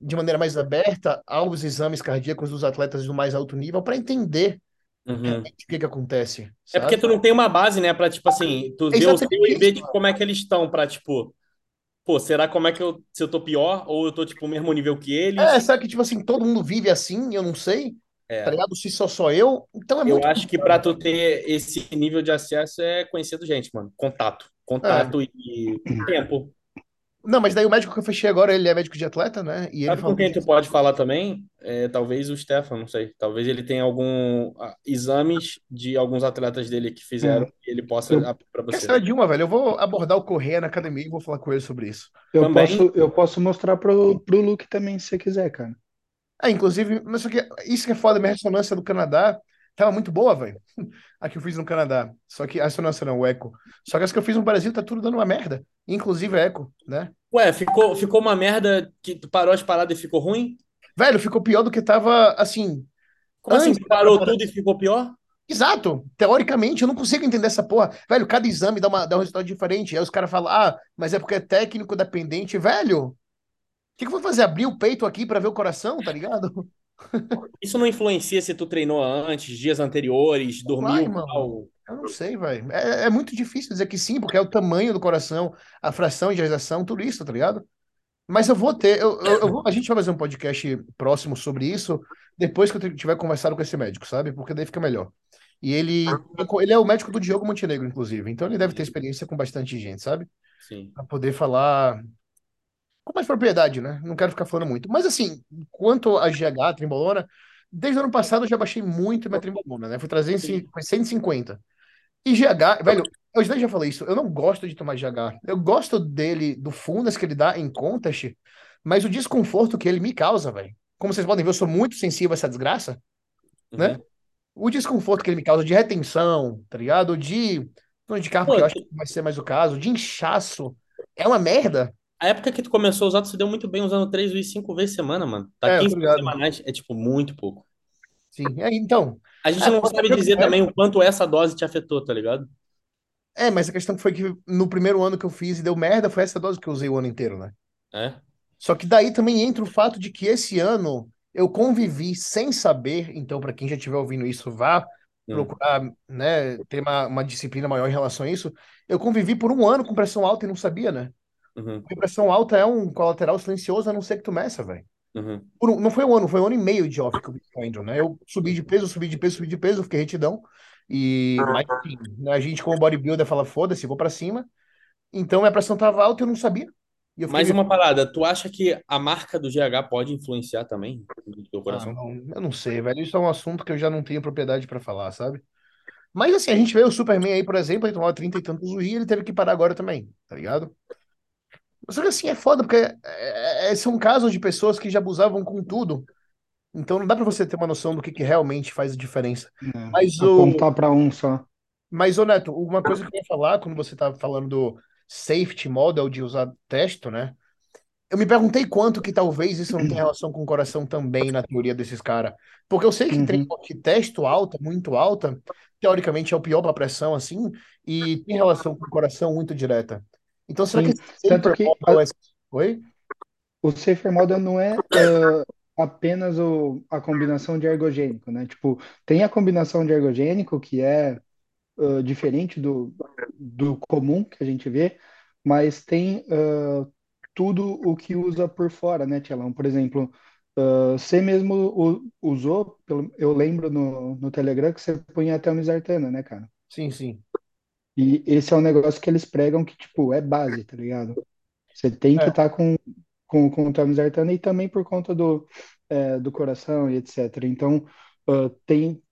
de maneira mais aberta aos exames cardíacos dos atletas do mais alto nível para entender Uhum. o que que acontece, É porque tu não tem uma base, né, pra, tipo assim, tu ver o seu e ver de mano. como é que eles estão, pra, tipo, pô, será como é que eu, se eu tô pior ou eu tô, tipo, o mesmo nível que É, eles? sabe que, tipo assim, todo mundo vive assim, eu não sei, tá É. ligado? Se só sou eu, então é Eu muito acho que pra tu ter esse nível de acesso é conhecendo gente, mano. Contato. Contato e tempo. Não, mas daí o médico que eu fechei agora, ele é médico de atleta, né? E ele Sabe com quem tu pode falar também? É, talvez o Stefan, não sei. Talvez ele tenha algum ah, exames de alguns atletas dele que fizeram É. e ele possa Eu- Quer você. saber de uma, velho? Eu vou abordar o Correia na academia e vou falar com ele sobre isso. Eu Também. posso, eu posso mostrar pro, pro Luke também, se você quiser, cara. Ah, inclusive, mas só que isso que é foda, minha ressonância do Canadá tava muito boa, velho. A que eu fiz no Canadá. Só que a ressonância não, o eco. Só que as que eu fiz no Brasil tá tudo dando uma merda. Inclusive eco, né? Ué, ficou, ficou uma merda que tu parou as paradas e ficou ruim? Velho, ficou pior do que tava, assim... Como assim? Antes- Tu parou tudo e ficou pior? Exato. Teoricamente, eu não consigo entender essa porra. Velho, cada exame dá, uma, dá um resultado diferente. Aí os caras falam, ah, mas é porque é técnico dependente. Velho, que, que eu vou fazer? Abrir o peito aqui pra ver o coração, tá ligado? Isso não influencia se tu treinou antes, dias anteriores, Vai, dormiu mal? Eu não sei, velho. É, é muito difícil dizer que sim, porque é o tamanho do coração, a fração de realização, tudo isso, tá ligado? Mas eu vou ter, eu, eu, eu vou- a gente vai fazer um podcast próximo sobre isso depois que eu tiver conversado com esse médico, sabe? Porque daí fica melhor. E ele, ele é o médico do Diogo Montenegro, inclusive. Então ele deve ter experiência com bastante gente, sabe? Sim. Pra poder falar com mais propriedade, né? Não quero ficar falando muito. Mas assim, quanto a GH, Trimbolona, desde o ano passado eu já baixei muito minha Trimbolona, né? Fui trazer foi 150. E GH, velho, eu já falei isso, eu não gosto de tomar GH. Eu gosto dele, do fundas que ele dá em contest, mas o desconforto que ele me causa, velho. Como vocês podem ver, eu sou muito sensível a essa desgraça, né? Uhum. O desconforto que ele me causa de retenção, tá ligado? De não de carro, porque eu acho que vai ser mais o caso, de inchaço. É uma merda. A época que tu começou a usar, tu se deu muito bem usando 3 vezes 5 vezes semana, mano. Tá É, eu tô 15 ligado. semanais, é tipo muito pouco. Sim. É, então, A gente É, não sabe dizer que- também o quanto essa dose te afetou, tá ligado? é, mas a questão foi que no primeiro ano que eu fiz e deu merda, foi essa dose que eu usei o ano inteiro, né? É. Só que daí também entra o fato de que esse ano eu convivi sem saber, então para quem já estiver ouvindo isso, vá Hum. procurar, né, ter uma, uma disciplina maior em relação a isso. Eu convivi por um ano com pressão alta e não sabia, né? Uhum, pressão alta é um colateral silencioso, a não ser que tu meça, velho. uhum. Um- não foi um ano, foi um ano e meio de off que eu vi com o Andrew, né? Eu subi de peso, subi de peso, subi de peso, fiquei retidão. E, mas, enfim, né, a gente como bodybuilder fala, foda-se, vou pra cima. Então minha pressão tava alta e eu não sabia. E eu Mais uma parada, tu acha que a marca do GH pode influenciar também no teu Ah, coração? não, eu não sei, velho. Isso é um assunto que eu já não tenho propriedade pra falar, sabe? Mas assim, a gente vê o Superman aí, por exemplo, ele tomava 30 e tantos UI, ele teve que parar agora também, tá ligado? Só que assim, é foda, porque é, é, são casos de pessoas que já abusavam com tudo. Então não dá pra você ter uma noção do que, que realmente faz a diferença. É, Mas o, apontar para um só. mas, ô Neto, uma coisa que eu ia falar quando você tava falando do safety model de usar testo, né? Eu me perguntei quanto que talvez isso não tenha relação com o coração também na teoria desses caras. Porque eu sei que tem Uhum. que testo alta, muito alta, teoricamente é o pior para pressão, assim, e tem relação com o coração muito direta. Então, será Sim, que esse tanto safer que model é... Oi? o safer model não é ah, apenas o, a combinação de ergogênico, né? Tipo, tem a combinação de ergogênico que é ah, diferente do, do comum que a gente vê, mas tem ah, tudo o que usa por fora, né, Tchelão? Por exemplo, ah, você mesmo usou, eu lembro no, no Telegram que você punha até uma sartana, né, cara? Sim, sim. E esse é um negócio que eles pregam que, tipo, é base, tá ligado? Você tem que É. estar com, com, com o Tomizartana e também por conta do, é, do coração e etc. Então, ah, tem,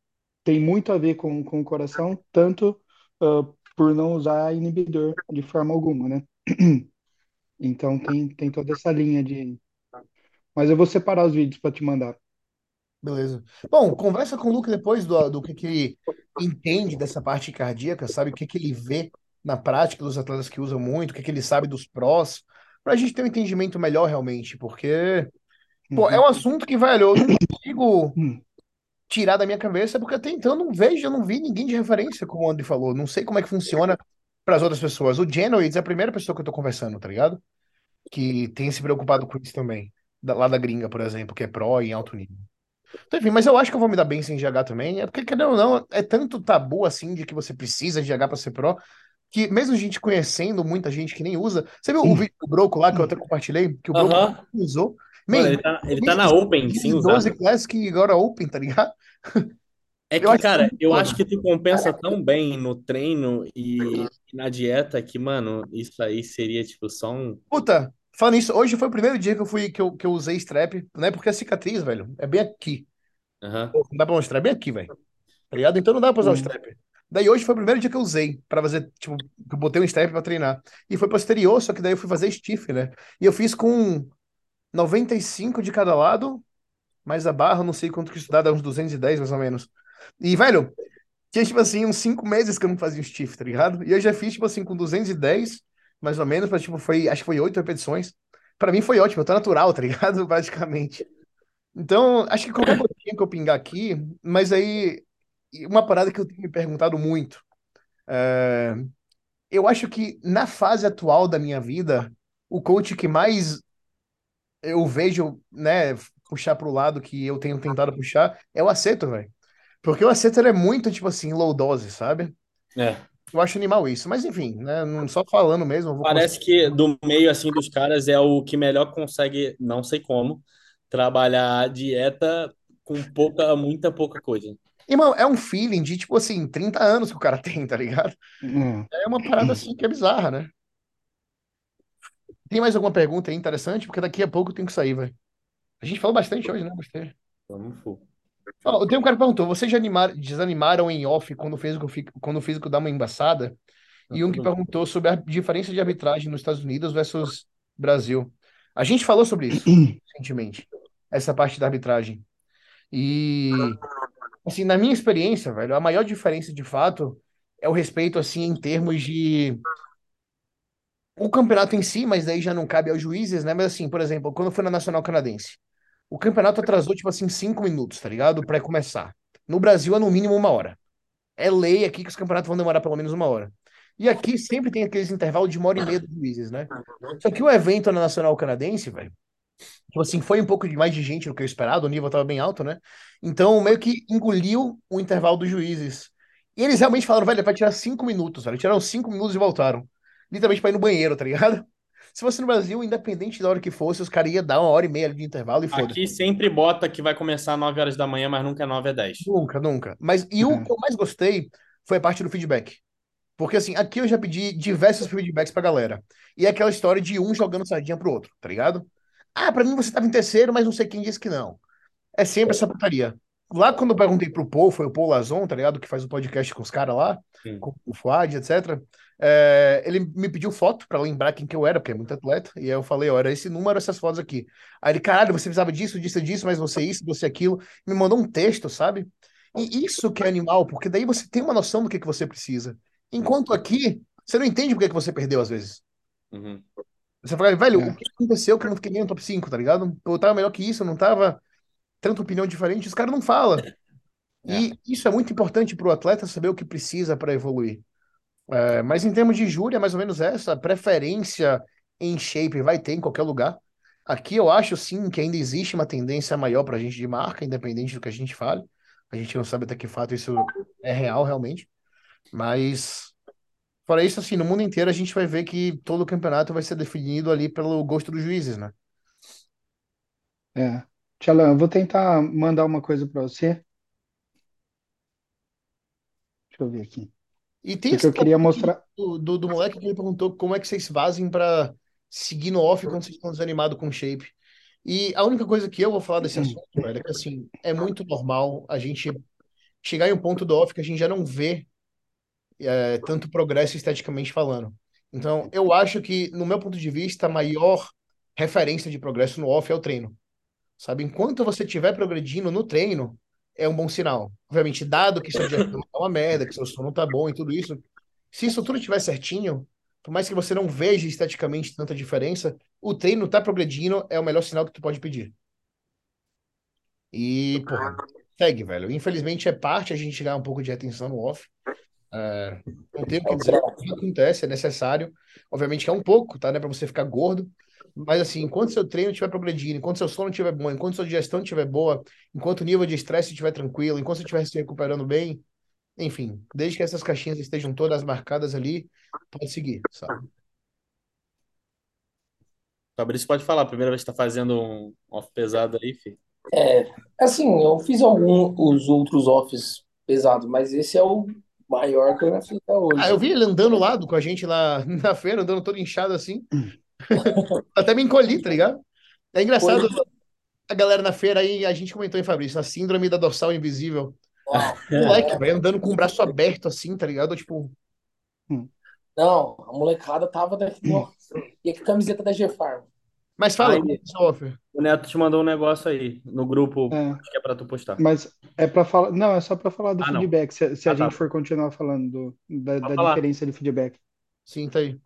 tem muito a ver com, com o coração, tanto ah, por não usar inibidor de forma alguma, né? Então, tem, tem toda essa linha de. Mas eu vou separar os vídeos para te mandar. Beleza. Bom, conversa com o Luke depois do, do que, que ele entende dessa parte cardíaca, sabe? O que, que ele vê na prática dos atletas que usam muito, o que, que ele sabe dos prós, pra gente ter um entendimento melhor realmente, porque, pô, é um assunto que, velho, eu não consigo Uhum. tirar da minha cabeça, porque até então eu não vejo, eu não vi ninguém de referência, como o Andy falou. Não sei como é que funciona para as outras pessoas. O Genoids é a primeira pessoa que eu tô conversando, tá ligado? Que tem se preocupado com isso também. Da- lá da gringa, por exemplo, que é pró em alto nível. Então, enfim, mas eu acho que eu vou me dar bem sem GH também. É porque, querendo ou não, é tanto tabu assim de que você precisa de GH para ser pró, que mesmo a gente conhecendo muita gente que nem usa. Você viu o vídeo do Broco lá que eu até compartilhei? Que o Broco Aham. usou. Mano, Man, ele tá, ele tá na Open, sem usar. 12 Classic e agora Open, tá ligado? É Eu que, acho cara, que- eu acho que tu compensa tão bem no treino e na dieta que, mano, isso aí seria, tipo, só um. Puta, falando nisso, hoje foi o primeiro dia que eu fui que eu, que eu usei strap, né? Porque a cicatriz, velho, é bem aqui. Pô, Não dá pra mostrar, é bem aqui, velho. Tá ligado? Então não dá pra usar o Uhum. strap. Daí hoje foi o primeiro dia que eu usei pra fazer, tipo, que eu botei um strap pra treinar. E foi posterior, só que daí eu fui fazer stiff, né? E eu fiz com 95 de cada lado, mais a barra, não sei quanto que isso dá, dá uns 210 mais ou menos. E, velho, tinha, tipo assim, uns 5 meses que eu não fazia um stiff, tá ligado? E eu já fiz, tipo assim, com 210, mais ou menos, pra, tipo, foi, acho que foi 8 repetições. Pra mim foi ótimo, eu tô natural, tá ligado? Praticamente. Então, acho que qualquer coisinha que eu pingar aqui, mas aí, uma parada que eu tenho me perguntado muito, é, eu acho que na fase atual da minha vida, o coach que mais eu vejo, né, puxar pro lado que eu tenho tentado puxar é o Aceto, velho. Porque o Aceto é muito, tipo assim, low dose, sabe? É. Eu acho animal isso. Mas enfim, né? Não só falando mesmo, Parece que do meio assim dos caras é o que melhor consegue, não sei como, trabalhar a dieta com pouca, muita pouca coisa. Irmão, é um feeling de, tipo assim, 30 anos que o cara tem, tá ligado? Hum. É uma parada assim que é bizarra, né? Tem mais alguma pergunta aí interessante? Porque daqui a pouco eu tenho que sair, velho. A gente falou bastante hoje, né? Gostei. Vamos full. Ó, tem um cara que perguntou: vocês já animaram, desanimaram em off quando o fico- quando o físico dá uma embaçada? E um que perguntou sobre a diferença de arbitragem nos Estados Unidos versus Brasil. A gente falou sobre isso recentemente, essa parte da arbitragem. E, assim, na minha experiência, velho, a maior diferença de fato é o respeito, assim, em termos de o campeonato em si, mas daí já não cabe aos juízes, né? Mas, assim, por exemplo, quando foi na Nacional Canadense, o campeonato atrasou, tipo assim, cinco minutos, tá ligado? Pra começar. No Brasil é no mínimo uma hora. É lei aqui que os campeonatos vão demorar pelo menos uma hora. E aqui sempre tem aqueles intervalos de uma hora e meia dos juízes, né? Só que o evento na Nacional Canadense, velho, tipo assim, foi um pouco de mais de gente do que eu esperado, o nível tava bem alto, né? Então meio que engoliu o intervalo dos juízes. E eles realmente falaram, velho, é pra tirar cinco minutos, velho. Tiraram cinco minutos e voltaram. Literalmente pra ir no banheiro, tá ligado? Se fosse no Brasil, independente da hora que fosse, os caras iam dar uma hora e meia ali de intervalo e foda-se. Aqui sempre bota que vai começar às 9 horas da manhã, mas nunca é 9 a 10. Nunca, nunca. Mas e o Uhum. que eu mais gostei foi a parte do feedback. Porque assim, aqui eu já pedi diversos feedbacks pra galera. E é aquela história de um jogando sardinha pro outro, tá ligado? Ah, pra mim você tava em terceiro, mas não sei quem disse que não. É sempre essa putaria. Lá quando eu perguntei pro Paul, foi o Paul Lazon, tá ligado? Que faz o podcast com os caras lá, Sim. com o Fuad, etc. É, ele me pediu foto pra lembrar quem que eu era, porque é muito atleta. E aí eu falei, ó, era esse número, essas fotos aqui. Aí ele, caralho, você precisava disso, disso, disso, mas você isso, você aquilo. Me mandou um texto, sabe? E isso que é animal, porque daí você tem uma noção do que, que você precisa. Enquanto aqui, você não entende por que, que você perdeu às vezes. Uhum. Você fala, velho, É. o que aconteceu que eu não fiquei nem no top 5, tá ligado? Eu tava melhor que isso, eu não tava tanta opinião diferente, os caras não falam. E isso é muito importante pro atleta saber o que precisa para evoluir. É, mas em termos de júri, é mais ou menos essa preferência em shape vai ter em qualquer lugar. Aqui eu acho sim que ainda existe uma tendência maior pra gente de marca, independente do que a gente fale. A gente não sabe até que fato isso é real realmente. Mas fora isso, assim, no mundo inteiro a gente vai ver que todo o campeonato vai ser definido ali pelo gosto dos juízes, né? É. Tchalan, eu vou tentar mandar uma coisa para você. Deixa eu ver aqui. E tem Porque esse eu queria mostrar. do, do, do moleque que me perguntou como é que vocês fazem pra seguir no off quando vocês estão desanimados com shape. E a única coisa que eu vou falar desse assunto, velho, é que assim, é muito normal a gente chegar em um ponto do off que a gente já não vê é, tanto progresso esteticamente falando. Então, eu acho que, no meu ponto de vista, a maior referência de progresso no off é o treino. Sabe? Enquanto você estiver progredindo no treino, é um bom sinal. Obviamente, dado que sua dieta tá uma merda, que seu sono tá bom e tudo isso, se isso tudo estiver certinho, por mais que você não veja esteticamente tanta diferença, o treino tá progredindo é o melhor sinal que tu pode pedir. E, porra, segue, velho. Infelizmente é parte a gente ganhar um pouco de atenção no off. É, não tenho o que dizer, acontece, é necessário. Obviamente que é um pouco, tá? Não é pra você ficar gordo. Mas assim, enquanto seu treino estiver progredindo, enquanto seu sono estiver bom, enquanto sua digestão estiver boa, enquanto o nível de estresse estiver tranquilo, enquanto você estiver se recuperando bem, enfim, desde que essas caixinhas estejam todas marcadas ali, pode seguir, sabe? Fabrício pode falar, primeira vez que tá fazendo um off pesado aí, filho. É, assim, eu fiz alguns os outros offs pesados, mas esse é o maior que eu já fiz até hoje. Ah, eu vi ele andando lá com a gente lá na feira, andando todo inchado assim. Até me encolhi, tá ligado? É engraçado a galera na feira aí, a gente comentou em Fabrício, a síndrome da dorsal invisível. Não, Moleque, velho, andando com o braço aberto assim, tá ligado? Tipo, não, a molecada tava daqui. Nossa, e a camiseta da G-Farm. mas fala, Aí-? O Neto te mandou um negócio aí no grupo É, acho que é pra tu postar. mas é para falar. Não, é só para falar do Ah, não. feedback. Se, se a Ah, tá. gente for continuar falando do- da, da diferença de feedback. Sim, tá aí.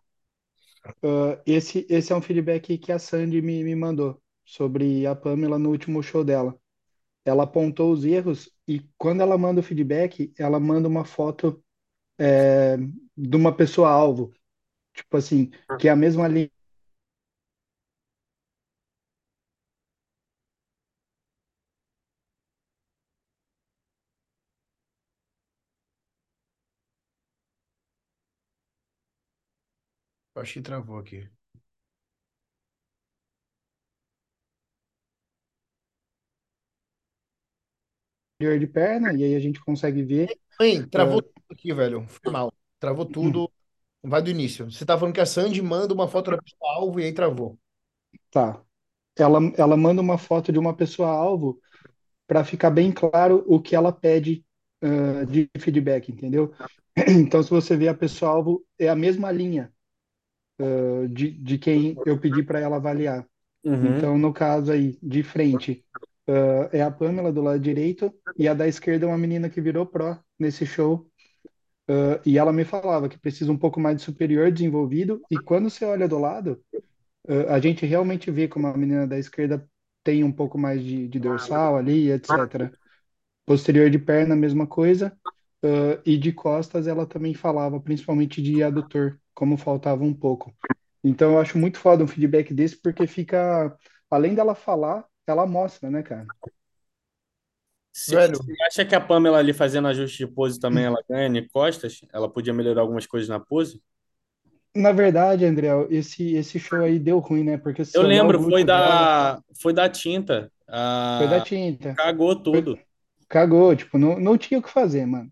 Ah, esse, esse é um feedback que a Sandy me, me mandou sobre a Pamela no último show dela. Ela apontou os erros e quando ela manda o feedback, ela manda uma foto é, de uma pessoa alvo. Tipo assim, que é a mesma linha. Acho que travou aqui. superior de perna, e aí a gente consegue ver. Hein, travou É. tudo aqui, velho. Foi mal. Travou tudo. Vai do início. Você tá falando que a Sandy manda uma foto da pessoa alvo e aí travou. Tá. Ela, ela manda uma foto de uma pessoa alvo para ficar bem claro o que ela pede ah, de feedback, entendeu? Então, se você vê a pessoa alvo, é a mesma linha ah, de, de quem eu pedi para ela avaliar. Uhum. Então, no caso aí, de frente, ah, é a Pamela do lado direito e a da esquerda é uma menina que virou pró nesse show. Ah, e ela me falava que precisa um pouco mais de superior desenvolvido. E quando você olha do lado, ah, a gente realmente vê como a menina da esquerda tem um pouco mais de, de dorsal ali, etc. Posterior de perna, mesma coisa. E de costas, ela também falava, principalmente de adutor, como faltava um pouco. Então, eu acho muito foda um feedback desse, porque fica, além dela falar, ela mostra, né, cara? Você Velho. você acha que a Pamela ali fazendo ajuste de pose também ela ganha de costas? Ela podia melhorar algumas coisas na pose? Na verdade, André, esse, esse show aí deu ruim, né? Porque se Eu olhar o lembro, foi dela, da, foi da tinta. Ah, foi da tinta. cagou tudo. Cagou, tipo, não, não tinha o que fazer, mano.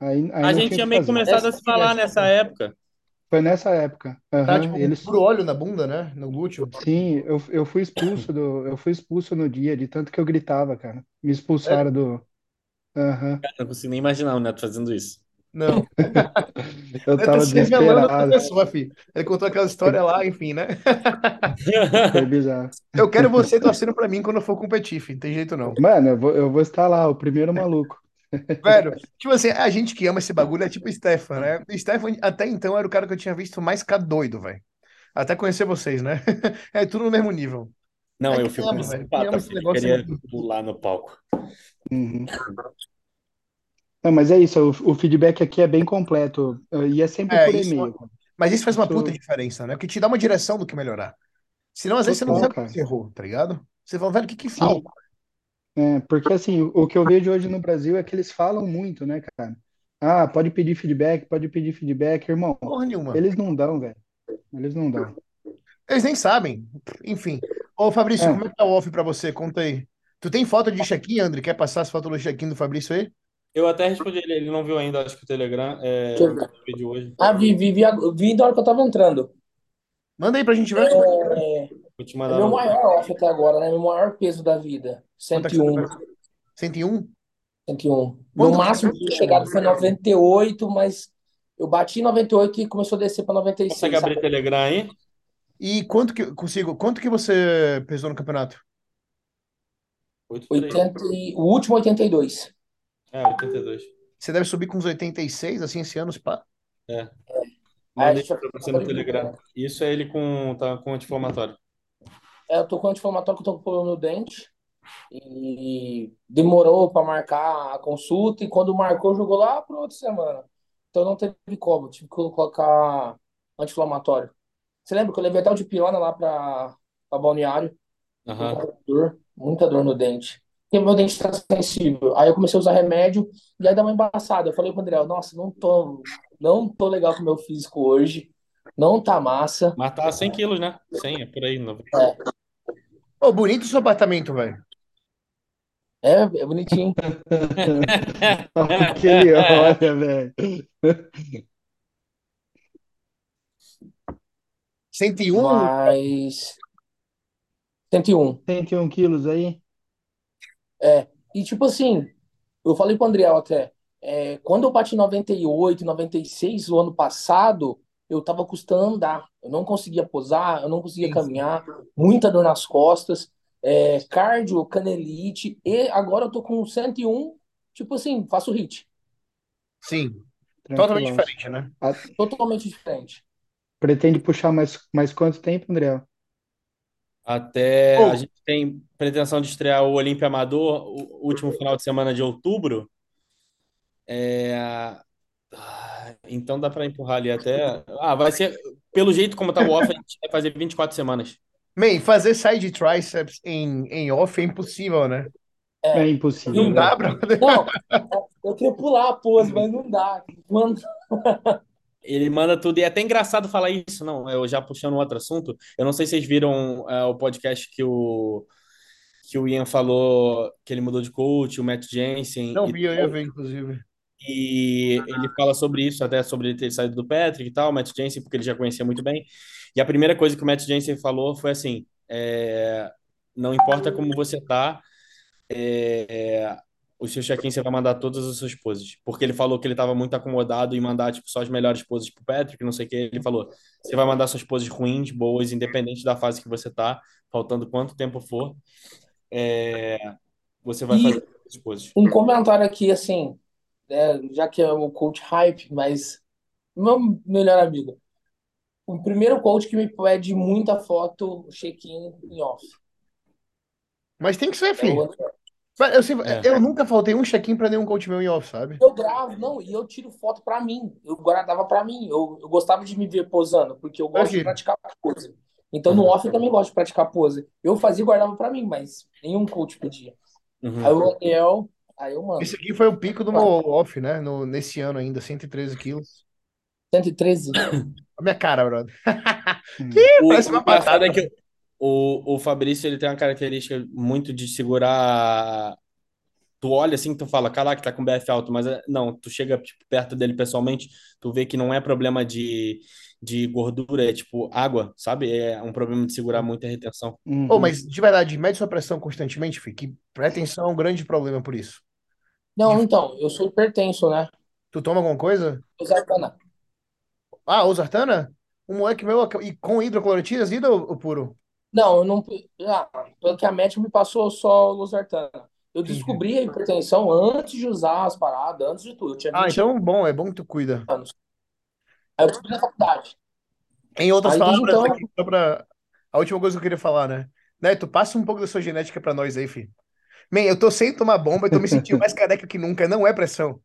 Aí, aí A não gente tinha o que meio fazer. começado a se falar tinha, nessa tinha. época. Foi nessa época. Tá, Aham, tipo, eles, puro óleo na bunda, né? No glúteo. sim, eu, eu fui expulso do, eu fui expulso no dia, de tanto que eu gritava, cara. Me É? expulsaram do, aham. Não consigo nem imaginar o Neto fazendo isso. Não. Eu Ele tá tava desesperado, pessoa, filho. Ele contou aquela história lá, enfim, né? foi bizarro. Eu quero você torcendo pra mim quando eu for competir, filho. Não tem jeito não. Mano, eu vou, eu vou estar lá, o primeiro maluco. Velho, tipo assim, a gente que ama esse bagulho é tipo o Stefan, né? O Stefan, até então, era o cara que eu tinha visto mais ficar doido, velho. Até conhecer vocês, né? É tudo no mesmo nível. Não, É eu fico ama, Que ama esse negócio queria pular no palco. Uhum. Não, mas é isso, o, o feedback aqui é bem completo, eh, e é sempre É, por isso, e-mail, mas isso faz uma puta diferença, né? Porque te dá uma direção do que melhorar. Senão, às vezes, você não sabe o que você errou, tá ligado? Você fala, velho, o que que falta? É, porque assim, o, que eu vejo hoje no Brasil é que eles falam muito, né, cara? Ah, pode pedir feedback, pode pedir feedback, irmão. Porra nenhuma. Eles não dão, velho. Eles não dão. Eles nem sabem. Enfim. Ô, Fabrício, É, como é que tá o off pra você? Conta aí. Tu tem foto de check-in, André? Quer passar as fotos do check-in do Fabrício aí? Eu até respondi ele, ele não viu ainda, acho que o Telegram é vídeo hoje. Ah, vi, vi, vi, vi da hora que eu tava entrando. Manda aí pra gente ver. É, Vou te é mandar meu no. maior off até agora, né? Meu maior peso da vida. Quanto é que você 101. tá? 101? 101. No Quanto que máximo que tinha chegado foi 98, mas eu bati em 98 e começou a descer Consegue 96, abrir sabe? Telegram aí? E quanto que consigo? Quanto que você pesou no campeonato? 83. 80, e- o último 82. É, 82. Você deve subir com uns 86, assim, esse ano, pá. É. A Mandei vai pra você no Telegram. Isso é ele com, tá, com anti-inflamatório. É, eu tô com anti-inflamatório que eu tô com problema no dente. E demorou pra marcar a consulta. E quando marcou, jogou lá para outra semana. Então não teve como. Tive que colocar anti-inflamatório. Você lembra que eu levei até o dipirona lá pra, pra balneário? Da dor, muita dor no dente. Porque meu dente tá sensível. Aí eu comecei a usar remédio e aí dá uma embaçada. Eu falei pro André, nossa, não tô, não tô legal com o meu físico hoje. Não tá massa. Mas tá 100 quilos, né? 100, é por aí. Não. É, Ô, bonito o seu apartamento, velho. é, é bonitinho. Olha o que ele olha, velho. 101? Mas 101. 101 quilos aí? É. E tipo assim, eu falei pro Andriel até, é, quando eu bati 98, 96 o ano passado, eu tava custando andar. Eu não conseguia posar, eu não conseguia Sim, caminhar, muita dor nas costas, é, cardio, canelite, e agora eu tô com 101, tipo assim, faço hit. Sim. Totalmente diferente, né? Totalmente diferente. pretende puxar mais, mais quanto tempo, André? Até Ô, a gente tem pretensão de estrear o Olímpia Amador, o último final de semana de outubro. É, ah, Então dá para empurrar ali até. Ah, vai ser. Pelo jeito como tá o off, a gente vai fazer 24 semanas. man, fazer side triceps em, em off é impossível, né? É É, impossível, Não dá, brother. não, eu queria pular a pose, mas não dá. Mano, Ele manda tudo, e é até engraçado falar isso, não, eu já puxando um outro assunto, eu não sei se vocês viram é, o podcast que o, que o Ian falou, que ele mudou de coach, o Matt Jensen, Não vi, eu ia ver, inclusive. E ele fala sobre isso, até sobre ele ter saído do Patrick e tal, o Matt Jensen, porque ele já conhecia muito bem, e a primeira coisa que o Matt Jensen falou foi assim, é, não importa como você tá, é, o seu check-in você vai mandar todas as suas poses. Porque ele falou que ele estava muito acomodado em mandar tipo, só as melhores poses pro Patrick, não sei o que. Ele falou: você vai mandar suas poses ruins, boas, independente da fase que você tá, faltando quanto tempo for, é, você vai E fazer as poses. um comentário aqui, assim, é, já que é o coach hype, mas meu melhor amigo, o primeiro coach que me pede muita foto, check-in em off. Mas tem que ser, É o filho. Eu, É. eu nunca faltei um check-in pra nenhum coach meu em off, sabe? Eu gravo, não, e eu tiro foto pra mim. Eu guardava pra mim. Eu, eu gostava de me ver posando, porque eu gosto de praticar pose. Então no off eu também gosto de praticar pose. Eu fazia e guardava pra mim, mas nenhum coach pedia. Uhum. Aí o Daniel, aí eu mando. Esse aqui foi o pico do meu off, né? No, nesse ano ainda, 113 quilos. 113. A minha cara, brother. O, Parece uma batata. é que o, o Fabrício ele tem uma característica muito de segurar. Tu olha assim, tu fala, caraca, tá com BF alto, mas é- não, tu chega tipo, perto dele pessoalmente, tu vê que não é problema de, de gordura, é tipo água, sabe? É um problema de segurar muita retenção. Uhum. Ô, mas de verdade, mede sua pressão constantemente, filho, que pretensão é um grande problema por isso. Não, então, eu sou hipertenso, né? Tu toma alguma coisa? Osartana. Ah, Ozartana? Um moleque meu e com hidroclorotina azida ou, ou puro? Não, eu não. Ah, pelo que a médica me passou só Losartana. Eu Entendi. descobri a hipertensão antes de usar as paradas, antes de tudo. Eu tinha Ah, 20 então bom, é bom que tu cuida. anos. Aí eu descobri na faculdade. Em outras Aí, palavras, então- aqui, só pra... a última coisa que eu queria falar, né? Neto, passa um pouco da sua genética pra nós aí, filho. Man, eu tô sem tomar bomba, eu tô me sentindo mais careca que nunca. Não é pressão.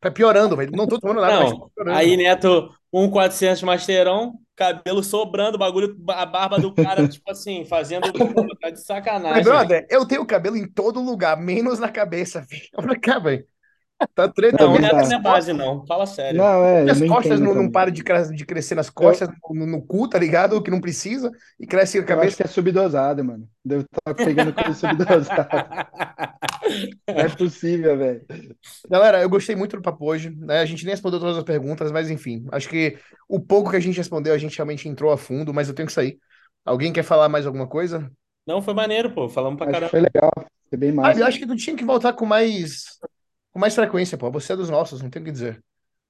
Tá piorando, velho. Não tô tomando nada, mas tá Não, piorando. aí Neto, 1,400 Masteirão, cabelo sobrando, bagulho, a barba do cara, tipo assim, fazendo. Tá de Mas, sacanagem. brother, eu tenho cabelo em todo lugar, menos na cabeça, filho. Olha cá, velho. Tá treta. Não, Não, Neto mas- não é base, não. Fala sério. Não, é, eu As costas não, não param de, cres- de crescer nas costas, no, no cu, tá ligado? O que não precisa, e cresce a Eu acho cabeça. que é subdosado, mano. Devo estar pegando coisa subdosada. Não é possível, velho. Galera, eu gostei muito do papo hoje, né? A gente nem respondeu todas as perguntas, mas enfim, acho que o pouco que a gente respondeu, a gente realmente entrou a fundo, mas eu tenho que sair. Alguém quer falar mais alguma coisa? Não, foi maneiro, pô. Falamos pra Acho caramba. foi legal. Foi bem Ah, massa. eu acho que tu tinha que voltar com mais com mais frequência, pô. Você é dos nossos, não tem o que dizer.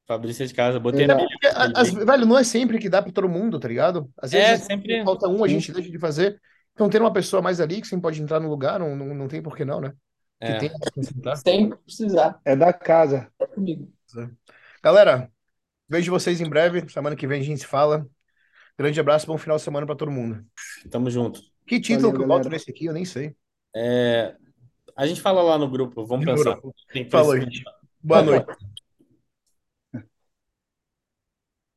Fabrício de casa, botei Exato. na Porque, a- as- velho, não é sempre que dá pra todo mundo, tá ligado? Às É, vezes sempre. falta um, a Sim. gente deixa de fazer. Então, ter uma pessoa mais ali que sempre pode entrar no lugar, não, não, não tem por que não, né? Que É. tem que sentar. Sem precisar. É da casa. É comigo. Galera, vejo vocês em breve. Semana que vem a gente se fala. Grande abraço, bom final de semana pra todo mundo. Tamo junto. Que título Valeu, que eu boto nesse aqui, eu nem sei. É, a gente fala lá no grupo, vamos Demorou. pensar. Falou, gente. Boa noite.